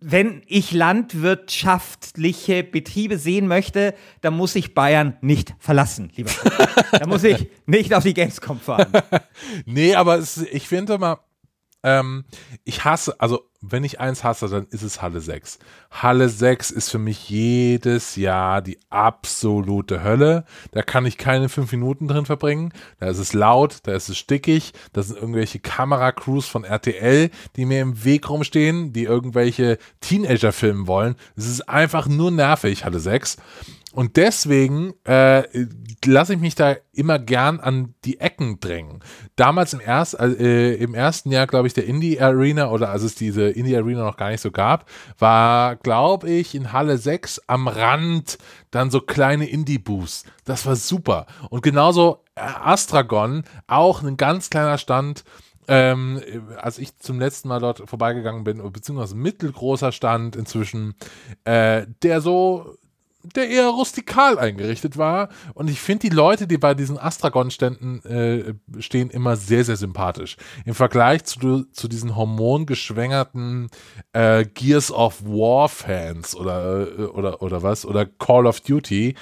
wenn ich landwirtschaftliche Betriebe sehen möchte, dann muss ich Bayern nicht verlassen, lieber. da muss ich nicht auf die Gamescom fahren. Nee, aber es, ich finde mal, ähm, ich hasse, also wenn ich eins hasse, dann ist es Halle 6. Halle 6 ist für mich jedes Jahr die absolute Hölle. Da kann ich keine fünf Minuten drin verbringen. Da ist es laut, da ist es stickig, da sind irgendwelche Kameracrews von RTL, die mir im Weg rumstehen, die irgendwelche Teenager filmen wollen. Es ist einfach nur nervig, Halle 6. Und deswegen äh, lasse ich mich da immer gern an die Ecken drängen. Damals im, erst, äh, im ersten Jahr, glaube ich, der Indie Arena oder als es diese Indie Arena noch gar nicht so gab, war, glaube ich, in Halle 6 am Rand dann so kleine Indie-Booths. Das war super. Und genauso äh, Astragon, auch ein ganz kleiner Stand. Ähm, als ich zum letzten Mal dort vorbeigegangen bin, beziehungsweise mittelgroßer Stand inzwischen, äh, der so der eher rustikal eingerichtet war. Und ich finde die Leute, die bei diesen Astragon-Ständen äh, stehen, immer sehr, sehr sympathisch. Im Vergleich zu, zu diesen hormongeschwängerten äh, Gears of War-Fans oder, äh, oder, oder was, oder Call of Duty.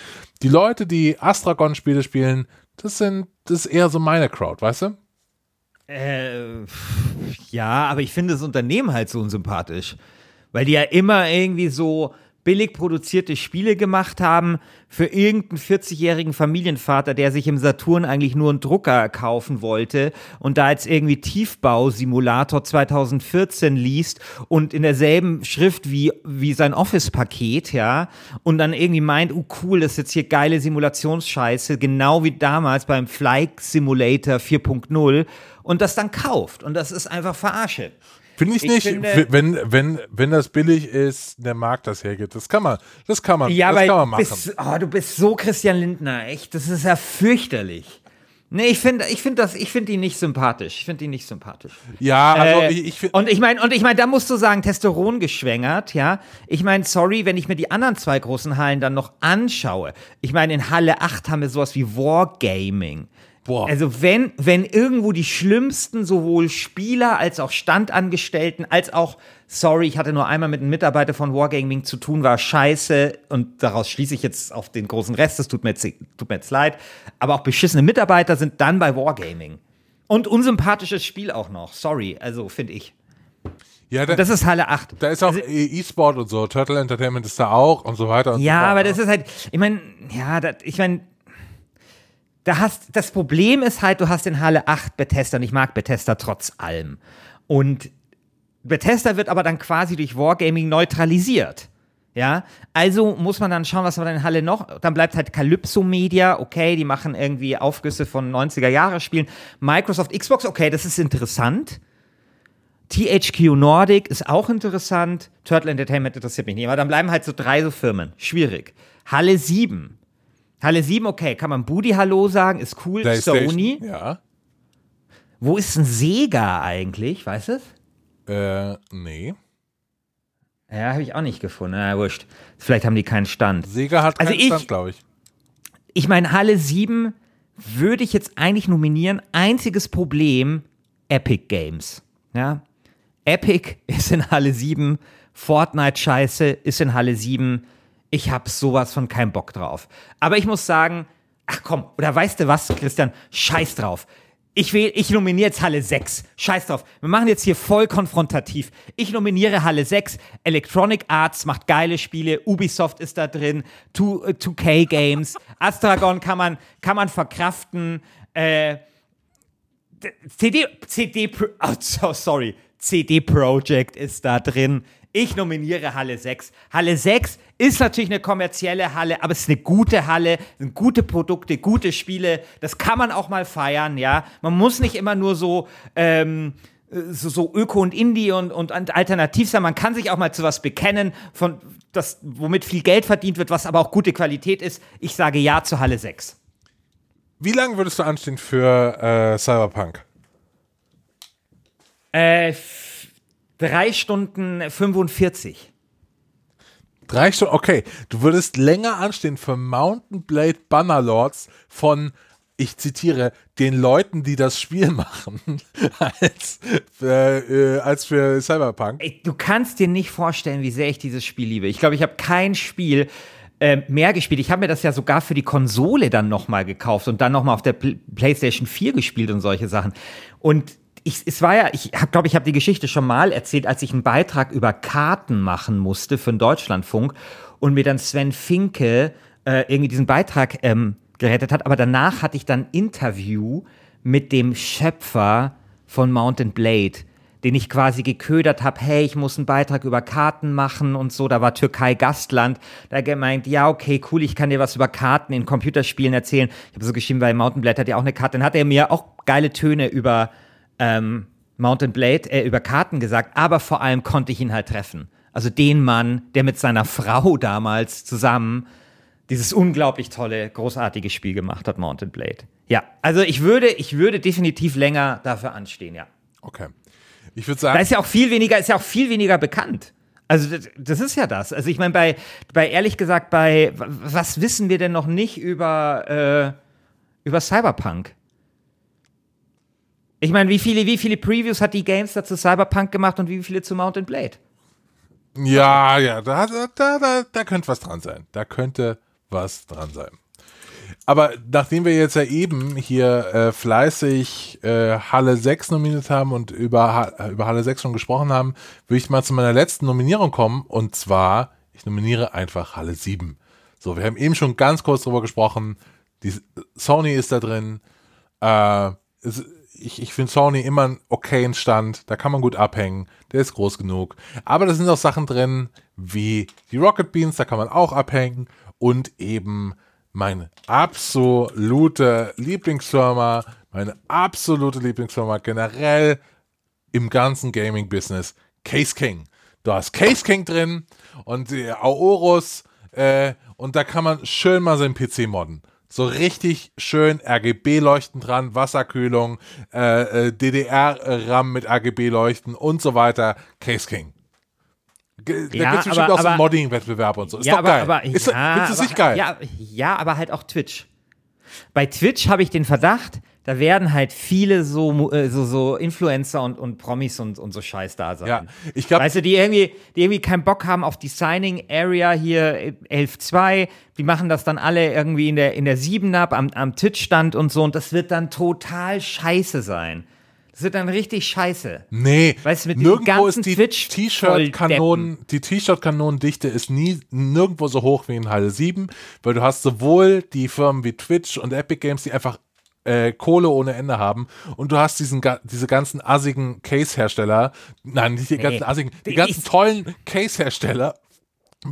Die Leute, die Astragon-Spiele spielen, das sind, das ist eher so meine Crowd, weißt du? Äh, ja, aber ich finde das Unternehmen halt so unsympathisch. Weil die ja immer irgendwie so billig produzierte Spiele gemacht haben für irgendeinen 40-jährigen Familienvater, der sich im Saturn eigentlich nur einen Drucker kaufen wollte und da jetzt irgendwie Tiefbausimulator 2014 liest und in derselben Schrift wie, wie sein Office-Paket, ja, und dann irgendwie meint, oh cool, das ist jetzt hier geile Simulationsscheiße, genau wie damals beim Flight Simulator 4.0 und das dann kauft. Und das ist einfach Verarsche. Finde ich, Ich nicht, finde- wenn, wenn, wenn das billig ist, der Markt das hergibt. Das kann man, das kann man, Ja, das aber kann man machen. bist, oh, du bist so Christian Lindner, echt. Das ist ja fürchterlich. Nee, ich finde ich find das, ich finde ihn nicht sympathisch. Ich finde ihn nicht sympathisch. ja, also Äh, ich, ich finde. und ich meine, und ich meine, da musst du sagen, Testosteron geschwängert, ja. Ich meine, sorry, wenn ich mir die anderen zwei großen Hallen dann noch anschaue. Ich meine, in Halle 8 haben wir sowas wie Wargaming. Boah. Also wenn, wenn irgendwo die schlimmsten sowohl Spieler als auch Standangestellten, als auch, sorry, ich hatte nur einmal mit einem Mitarbeiter von Wargaming zu tun, war scheiße und daraus schließe ich jetzt auf den großen Rest, das tut mir jetzt, tut mir jetzt leid, aber auch beschissene Mitarbeiter sind dann bei Wargaming. Und unsympathisches Spiel auch noch, sorry, also finde ich. ja, da, Das ist Halle 8. da ist auch E-Sport und so. Turtle Entertainment ist da auch und so weiter. Und Ja, so fort, aber ne? das ist halt, ich meine, ja, das, ich meine, da hast, das Problem ist halt, du hast in Halle 8 Bethesda und ich mag Bethesda trotz allem. Und Bethesda wird aber dann quasi durch Wargaming neutralisiert. Ja, also muss man dann schauen, was man in Halle noch, dann bleibt halt Calypso Media, okay, die machen irgendwie Aufgüsse von 90er Jahre Spielen. Microsoft Xbox, okay, das ist interessant. THQ Nordic ist auch interessant. Turtle Entertainment interessiert mich nicht. Aber dann bleiben halt so drei so Firmen. Schwierig. Halle 7. Halle 7, okay, kann man Budi Hallo sagen, ist cool. Sony. Ja. Wo ist ein Sega eigentlich? Weißt du es? Äh, nee. Ja, habe ich auch nicht gefunden. Na, wurscht. Vielleicht haben die keinen Stand. Sega hat Also keinen ich- Stand, glaube ich. Ich meine, Halle 7 würde ich jetzt eigentlich nominieren. Einziges Problem, Epic Games. Ja? Epic ist in Halle 7, Fortnite Scheiße ist in Halle 7. Ich habe sowas von keinen Bock drauf. Aber ich muss sagen, ach komm, oder weißt du was, Christian? Scheiß drauf. Ich, wähl, ich nominiere jetzt Halle 6. Scheiß drauf. Wir machen jetzt hier voll konfrontativ. Ich nominiere Halle 6. Electronic Arts macht geile Spiele. Ubisoft ist da drin. 2, äh, 2K Games. Astragon kann man, kann man verkraften. Äh, CD, CD, oh, so, sorry. CD Projekt ist da drin. Ich nominiere Halle 6. Halle 6 ist natürlich eine kommerzielle Halle, aber es ist eine gute Halle, sind gute Produkte, gute Spiele. Das kann man auch mal feiern, ja. Man muss nicht immer nur so, ähm, so, so Öko und Indie und, und alternativ sein. Man kann sich auch mal zu was bekennen, von das, womit viel Geld verdient wird, was aber auch gute Qualität ist. Ich sage ja zu Halle 6. Wie lange würdest du anstehen für äh, Cyberpunk? Äh, drei Stunden 45. Drei Stunden, okay. Du würdest länger anstehen für Mountain Blade Bannerlords von, ich zitiere, den Leuten, die das Spiel machen, als, äh, als für Cyberpunk. Du kannst dir nicht vorstellen, wie sehr ich dieses Spiel liebe. Ich glaube, ich habe kein Spiel äh, mehr gespielt. Ich habe mir das ja sogar für die Konsole dann nochmal gekauft und dann nochmal auf der Pl PlayStation 4 gespielt und solche Sachen. Und ich, es war ja, ich habe, glaube ich, habe die Geschichte schon mal erzählt, als ich einen Beitrag über Karten machen musste für den Deutschlandfunk und mir dann Sven Finke äh, irgendwie diesen Beitrag ähm, gerettet hat. Aber danach hatte ich dann Interview mit dem Schöpfer von Mountain Blade, den ich quasi geködert habe, hey, ich muss einen Beitrag über Karten machen und so. Da war Türkei Gastland. Da gemeint, ja, okay, cool, ich kann dir was über Karten in Computerspielen erzählen. Ich habe so geschrieben, weil Mountain Blade hat ja auch eine Karte. Dann hat er mir auch geile Töne über ähm, Mountain Blade, äh, über Karten gesagt, aber vor allem konnte ich ihn halt treffen. Also den Mann, der mit seiner Frau damals zusammen dieses unglaublich tolle, großartige Spiel gemacht hat, Mountain Blade. Ja, also ich würde, ich würde definitiv länger dafür anstehen, ja. Okay. Ich würde Da sagen, ist ja auch viel weniger, ist ja auch viel weniger bekannt. Also das, das ist ja das. Also ich meine, bei, bei ehrlich gesagt, bei was wissen wir denn noch nicht über, äh, über Cyberpunk? Ich meine, wie viele, wie viele Previews hat die Games dazu Cyberpunk gemacht und wie viele zu Mountain Blade? ja, ja, da, da, da, da, da könnte was dran sein. Da könnte was dran sein. Aber nachdem wir jetzt ja eben hier äh, fleißig äh, Halle 6 nominiert haben und über, Ha- äh, über Halle 6 schon gesprochen haben, würde ich mal zu meiner letzten Nominierung kommen. Und zwar, ich nominiere einfach Halle 7. So, wir haben eben schon ganz kurz drüber gesprochen. Die, Sony ist da drin. Äh, es, ich ich finde Sony immer einen okayen Stand. Da kann man gut abhängen. Der ist groß genug. Aber da sind auch Sachen drin, wie die Rocket Beans, da kann man auch abhängen. Und eben meine absolute Lieblingsfirma, meine absolute Lieblingsfirma generell im ganzen Gaming-Business, Case King. Du hast Case King drin und Aorus äh, und da kann man schön mal seinen PC modden. So richtig schön RGB-Leuchten dran, Wasserkühlung, äh, äh, DDR-RAM mit RGB-Leuchten und so weiter. Case King. Ge- Da Ja, gibt es bestimmt aber- auch so einen Modding-Wettbewerb und so. Ist ja, doch aber, geil. aber ist, ja, findest du es nicht geil? Ja, ja, aber halt auch Twitch. Bei Twitch habe ich den Verdacht, da werden halt viele so, äh, so, so Influencer und, und Promis und, und so Scheiß da sein. Ja, ich glaube, Weißt du, die irgendwie, die irgendwie keinen Bock haben auf die Signing Area hier äh, 11.2, die machen das dann alle irgendwie in der, in der 7 ab, am, am Twitch-Stand und so und das wird dann total scheiße sein. Das wird dann richtig scheiße. Nee, Weißt du, mit nirgendwo ist die Twitch- T-Shirt-Kanonen, die T-Shirt-Kanonendichte ist nie nirgendwo so hoch wie in Halle 7, weil du hast sowohl die Firmen wie Twitch und Epic Games, die einfach äh, Kohle ohne Ende haben und du hast diesen diese ganzen assigen Case-Hersteller, nein, nicht die ganzen assigen, die ganzen tollen Case-Hersteller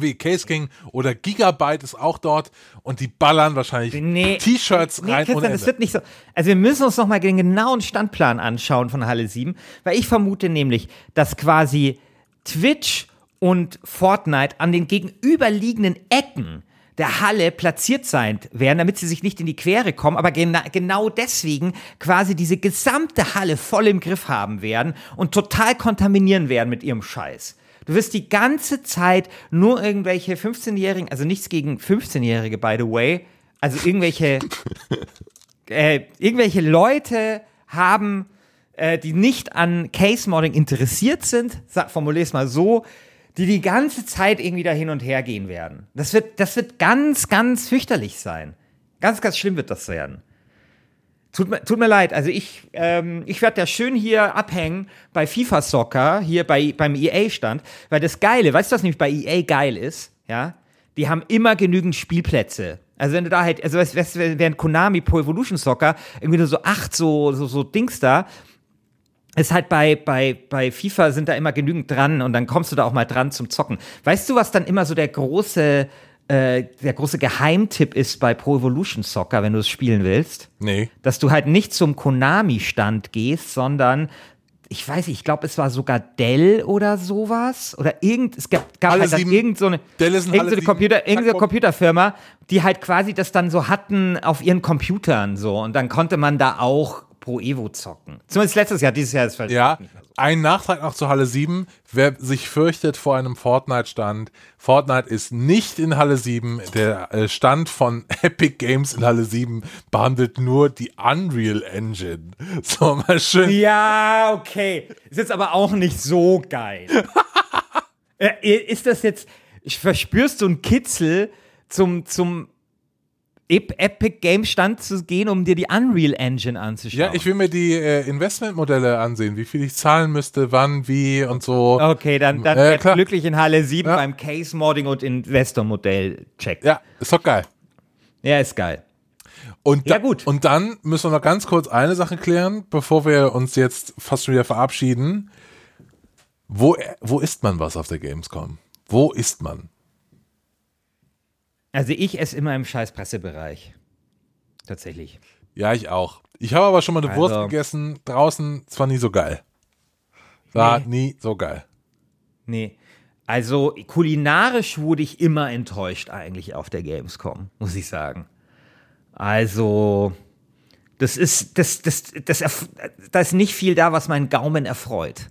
wie Case King oder Gigabyte ist auch dort und die ballern wahrscheinlich Nee, T-Shirts nee, rein Christian, das wird nicht so. Also wir müssen uns nochmal den genauen Standplan anschauen von Halle 7, weil ich vermute nämlich, dass quasi Twitch und Fortnite an den gegenüberliegenden Ecken der Halle platziert sein werden, damit sie sich nicht in die Quere kommen, aber gena genau deswegen quasi diese gesamte Halle voll im Griff haben werden und total kontaminieren werden mit ihrem Scheiß. Du wirst die ganze Zeit nur irgendwelche 15-Jährigen, also nichts gegen 15-Jährige, by the way, also irgendwelche äh, irgendwelche Leute haben, äh, die nicht an Case Modding interessiert sind, formulier es mal so, die die ganze Zeit irgendwie da hin und her gehen werden. Das wird, das wird ganz, ganz fürchterlich sein. Ganz, ganz schlimm wird das werden. Tut mir, tut mir leid, also ich, ähm, ich werde da schön hier abhängen bei FIFA Soccer, hier bei, beim EA-Stand, weil das Geile, weißt du, was nämlich bei EA geil ist? Ja, die haben immer genügend Spielplätze. Also wenn du da halt, also während Konami Pro Evolution Soccer irgendwie nur so acht so, so, so Dings da, ist halt bei, bei, bei FIFA sind da immer genügend dran und dann kommst du da auch mal dran zum Zocken. Weißt du, was dann immer so der große, äh, der große Geheimtipp ist bei Pro Evolution Soccer, wenn du es spielen willst? nee. dass du halt nicht zum Konami-Stand gehst, sondern ich weiß nicht, ich glaube, es war sogar Dell oder sowas. Oder irgend, es gab, gab halt sieben. irgend so eine, Dell ist in irgend so eine. Computer, irgendeine. Computerfirma, die halt quasi das dann so hatten auf ihren Computern so. Und dann konnte man da auch Pro Evo zocken. Zumindest letztes Jahr, dieses Jahr ist vielleicht Ja, so. ein Nachtrag noch zu Halle 7. Wer sich fürchtet vor einem Fortnite-Stand, Fortnite ist nicht in Halle 7. Der äh, Stand von Epic Games in Halle 7 behandelt nur die Unreal Engine. So, mal schön. Ja, okay. Ist jetzt aber auch nicht so geil. äh, ist das jetzt, ich verspürst du einen Kitzel zum, zum Epic Game Stand zu gehen, um dir die Unreal Engine anzuschauen? Ja, ich will mir die äh, Investmentmodelle ansehen, wie viel ich zahlen müsste, wann, wie und so. Okay, dann, dann Ja, klar. glücklich in Halle 7 Ja. beim Case Modding und Investor Modell check. Ja, ist doch geil. ja, ist geil. Und Ja, da- gut. Und dann müssen wir noch ganz kurz eine Sache klären, bevor wir uns jetzt fast schon wieder verabschieden. Wo, wo isst man was auf der Gamescom? Wo isst man? Also ich esse immer im scheiß Pressebereich. Tatsächlich. Ja, ich auch. Ich habe aber schon mal eine Also- Wurst gegessen, draußen, es war nie so geil. War Nee. nie so geil. Nee. Also kulinarisch wurde ich immer enttäuscht eigentlich auf der Gamescom, muss ich sagen. Also das ist das das das erf- da ist nicht viel da, was meinen Gaumen erfreut.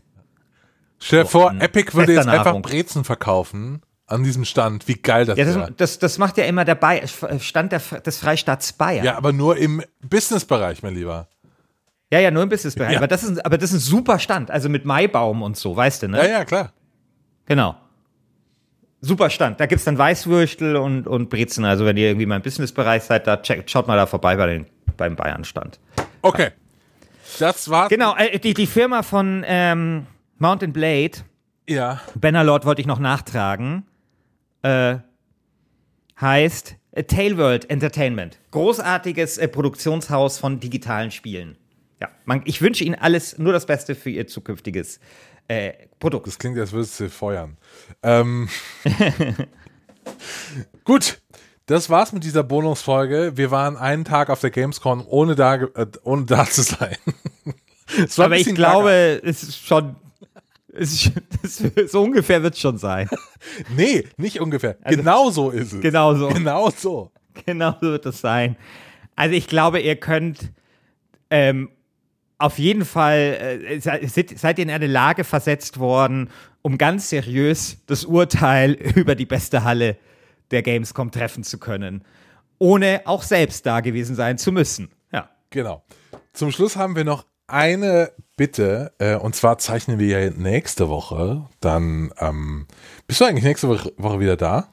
Stell dir vor, Epic würde jetzt einfach. Brezen verkaufen an diesem Stand. Wie geil das Ja, wäre. das, das, das macht ja immer der Bay Stand der, des Freistaats Bayern. Ja, aber nur im Businessbereich, mein Lieber. ja, ja, nur im Businessbereich. Ja. Aber, das ist, aber das ist ein super Stand, also mit Maibaum und so, weißt du, ne? Ja, ja, klar. Genau. Super Stand. Da gibt es dann Weißwürstel und, und Brezen. Also wenn ihr irgendwie mal im Businessbereich seid, da checkt, schaut mal da vorbei bei den, beim Bayern-Stand. Okay. Das war's. Genau, äh, die, die Firma von ähm, Mountain Blade, Ja. Bannerlord wollte ich noch nachtragen, äh, heißt äh, Tailworld Entertainment. Großartiges äh, Produktionshaus von digitalen Spielen. Ja, man, ich wünsche Ihnen alles, nur das Beste für Ihr zukünftiges äh, Produkt. Das klingt, als würdest du feuern. Ähm. Gut. Das war's mit dieser Bonusfolge. Wir waren einen Tag auf der Gamescom, ohne da, äh, ohne da zu sein. Aber ich glaube, es ist schon. Ist, so ungefähr wird es schon sein. Nee, nicht ungefähr. genau so ist es. Genau so. Genau so. Genau so wird es sein. Also ich glaube, ihr könnt ähm, auf jeden Fall, äh, se- seid, seid ihr in eine Lage versetzt worden, um ganz seriös das Urteil über die beste Halle der Gamescom treffen zu können, ohne auch selbst da gewesen sein zu müssen. Ja. Genau. Zum Schluss haben wir noch eine Bitte, äh, und zwar zeichnen wir ja nächste Woche dann, ähm, bist du eigentlich nächste Woche, wieder da?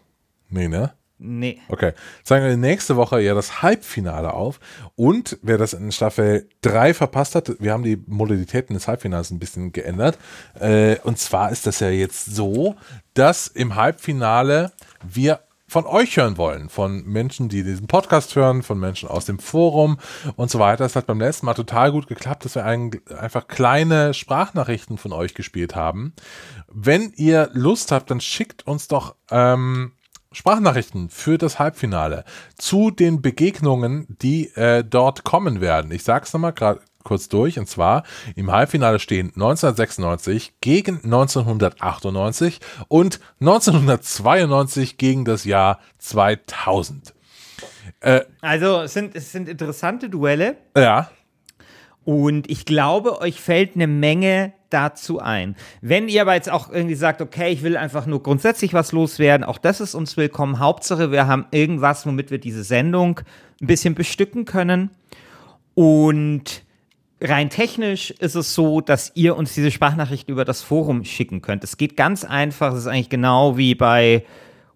Nee, ne? Nee. Okay. Zeigen wir nächste Woche ja das Halbfinale auf. Und wer das in Staffel 3 verpasst hat, wir haben die Modalitäten des Halbfinals ein bisschen geändert. Äh, und zwar ist das ja jetzt so, dass im Halbfinale wir von euch hören wollen, von Menschen, die diesen Podcast hören, von Menschen aus dem Forum und so weiter. Das hat beim letzten Mal total gut geklappt, dass wir ein, einfach kleine Sprachnachrichten von euch gespielt haben. Wenn ihr Lust habt, dann schickt uns doch ähm, Sprachnachrichten für das Halbfinale zu den Begegnungen, die äh, dort kommen werden. Ich sag's nochmal gerade kurz durch. Und zwar im Halbfinale stehen 1996 gegen 1998 und 1992 gegen das Jahr 2000. Also es sind, es sind interessante Duelle. Ja, Und ich glaube, euch fällt eine Menge dazu ein. Wenn ihr aber jetzt auch irgendwie sagt, okay, ich will einfach nur grundsätzlich was loswerden, auch das ist uns willkommen. Hauptsache, wir haben irgendwas, womit wir diese Sendung ein bisschen bestücken können. Und rein technisch ist es so, dass ihr uns diese Sprachnachrichten über das Forum schicken könnt. Es geht ganz einfach. Es ist eigentlich genau wie bei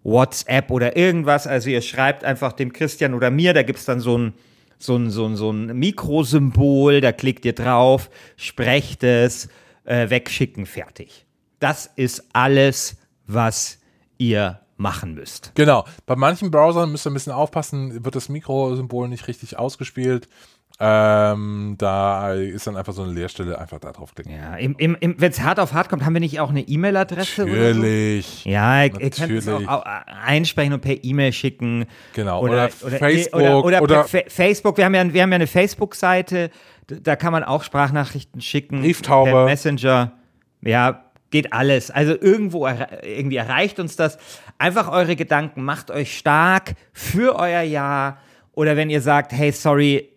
WhatsApp oder irgendwas. Also ihr schreibt einfach dem Christian oder mir, da gibt es dann so ein, so ein, so ein, so ein Mikrosymbol, da klickt ihr drauf, sprecht es, äh, wegschicken, fertig. Das ist alles, was ihr machen müsst. genau. Bei manchen Browsern müsst ihr ein bisschen aufpassen, wird das Mikrosymbol nicht richtig ausgespielt. Ähm, da ist dann einfach so eine Leerstelle, einfach da draufklicken. Ja, im, im, im, wenn es hart auf hart kommt, haben wir nicht auch eine E-Mail-Adresse? oder so? Natürlich. Ja, ihr, ihr könnt es Natürlich. auch au- einsprechen und per E-Mail schicken. Genau, Oder, oder Facebook, oder, oder, oder- Facebook. Wir haben ja, wir haben ja eine Facebook-Seite, da kann man auch Sprachnachrichten schicken. Brieftaube. Per Messenger. Ja, geht alles. Also irgendwo irgendwie erreicht uns das. Einfach eure Gedanken, macht euch stark für euer Jahr. Oder wenn ihr sagt, hey, sorry,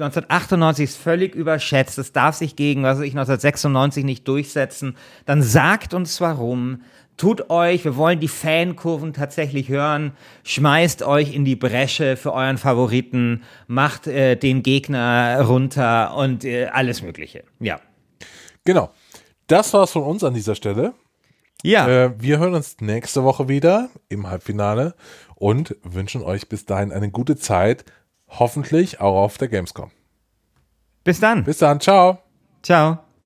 1998 ist völlig überschätzt, es darf sich gegen, was weiß ich, 1996 nicht durchsetzen, dann sagt uns warum. Tut euch, wir wollen die Fankurven tatsächlich hören. Schmeißt euch in die Bresche für euren Favoriten, macht äh, den Gegner runter und äh, alles Mögliche. Ja. Genau. Das war's von uns an dieser Stelle. Ja. Äh, wir hören uns nächste Woche wieder im Halbfinale und wünschen euch bis dahin eine gute Zeit. Hoffentlich auch auf der Gamescom. Bis dann. Bis dann. Ciao. Ciao.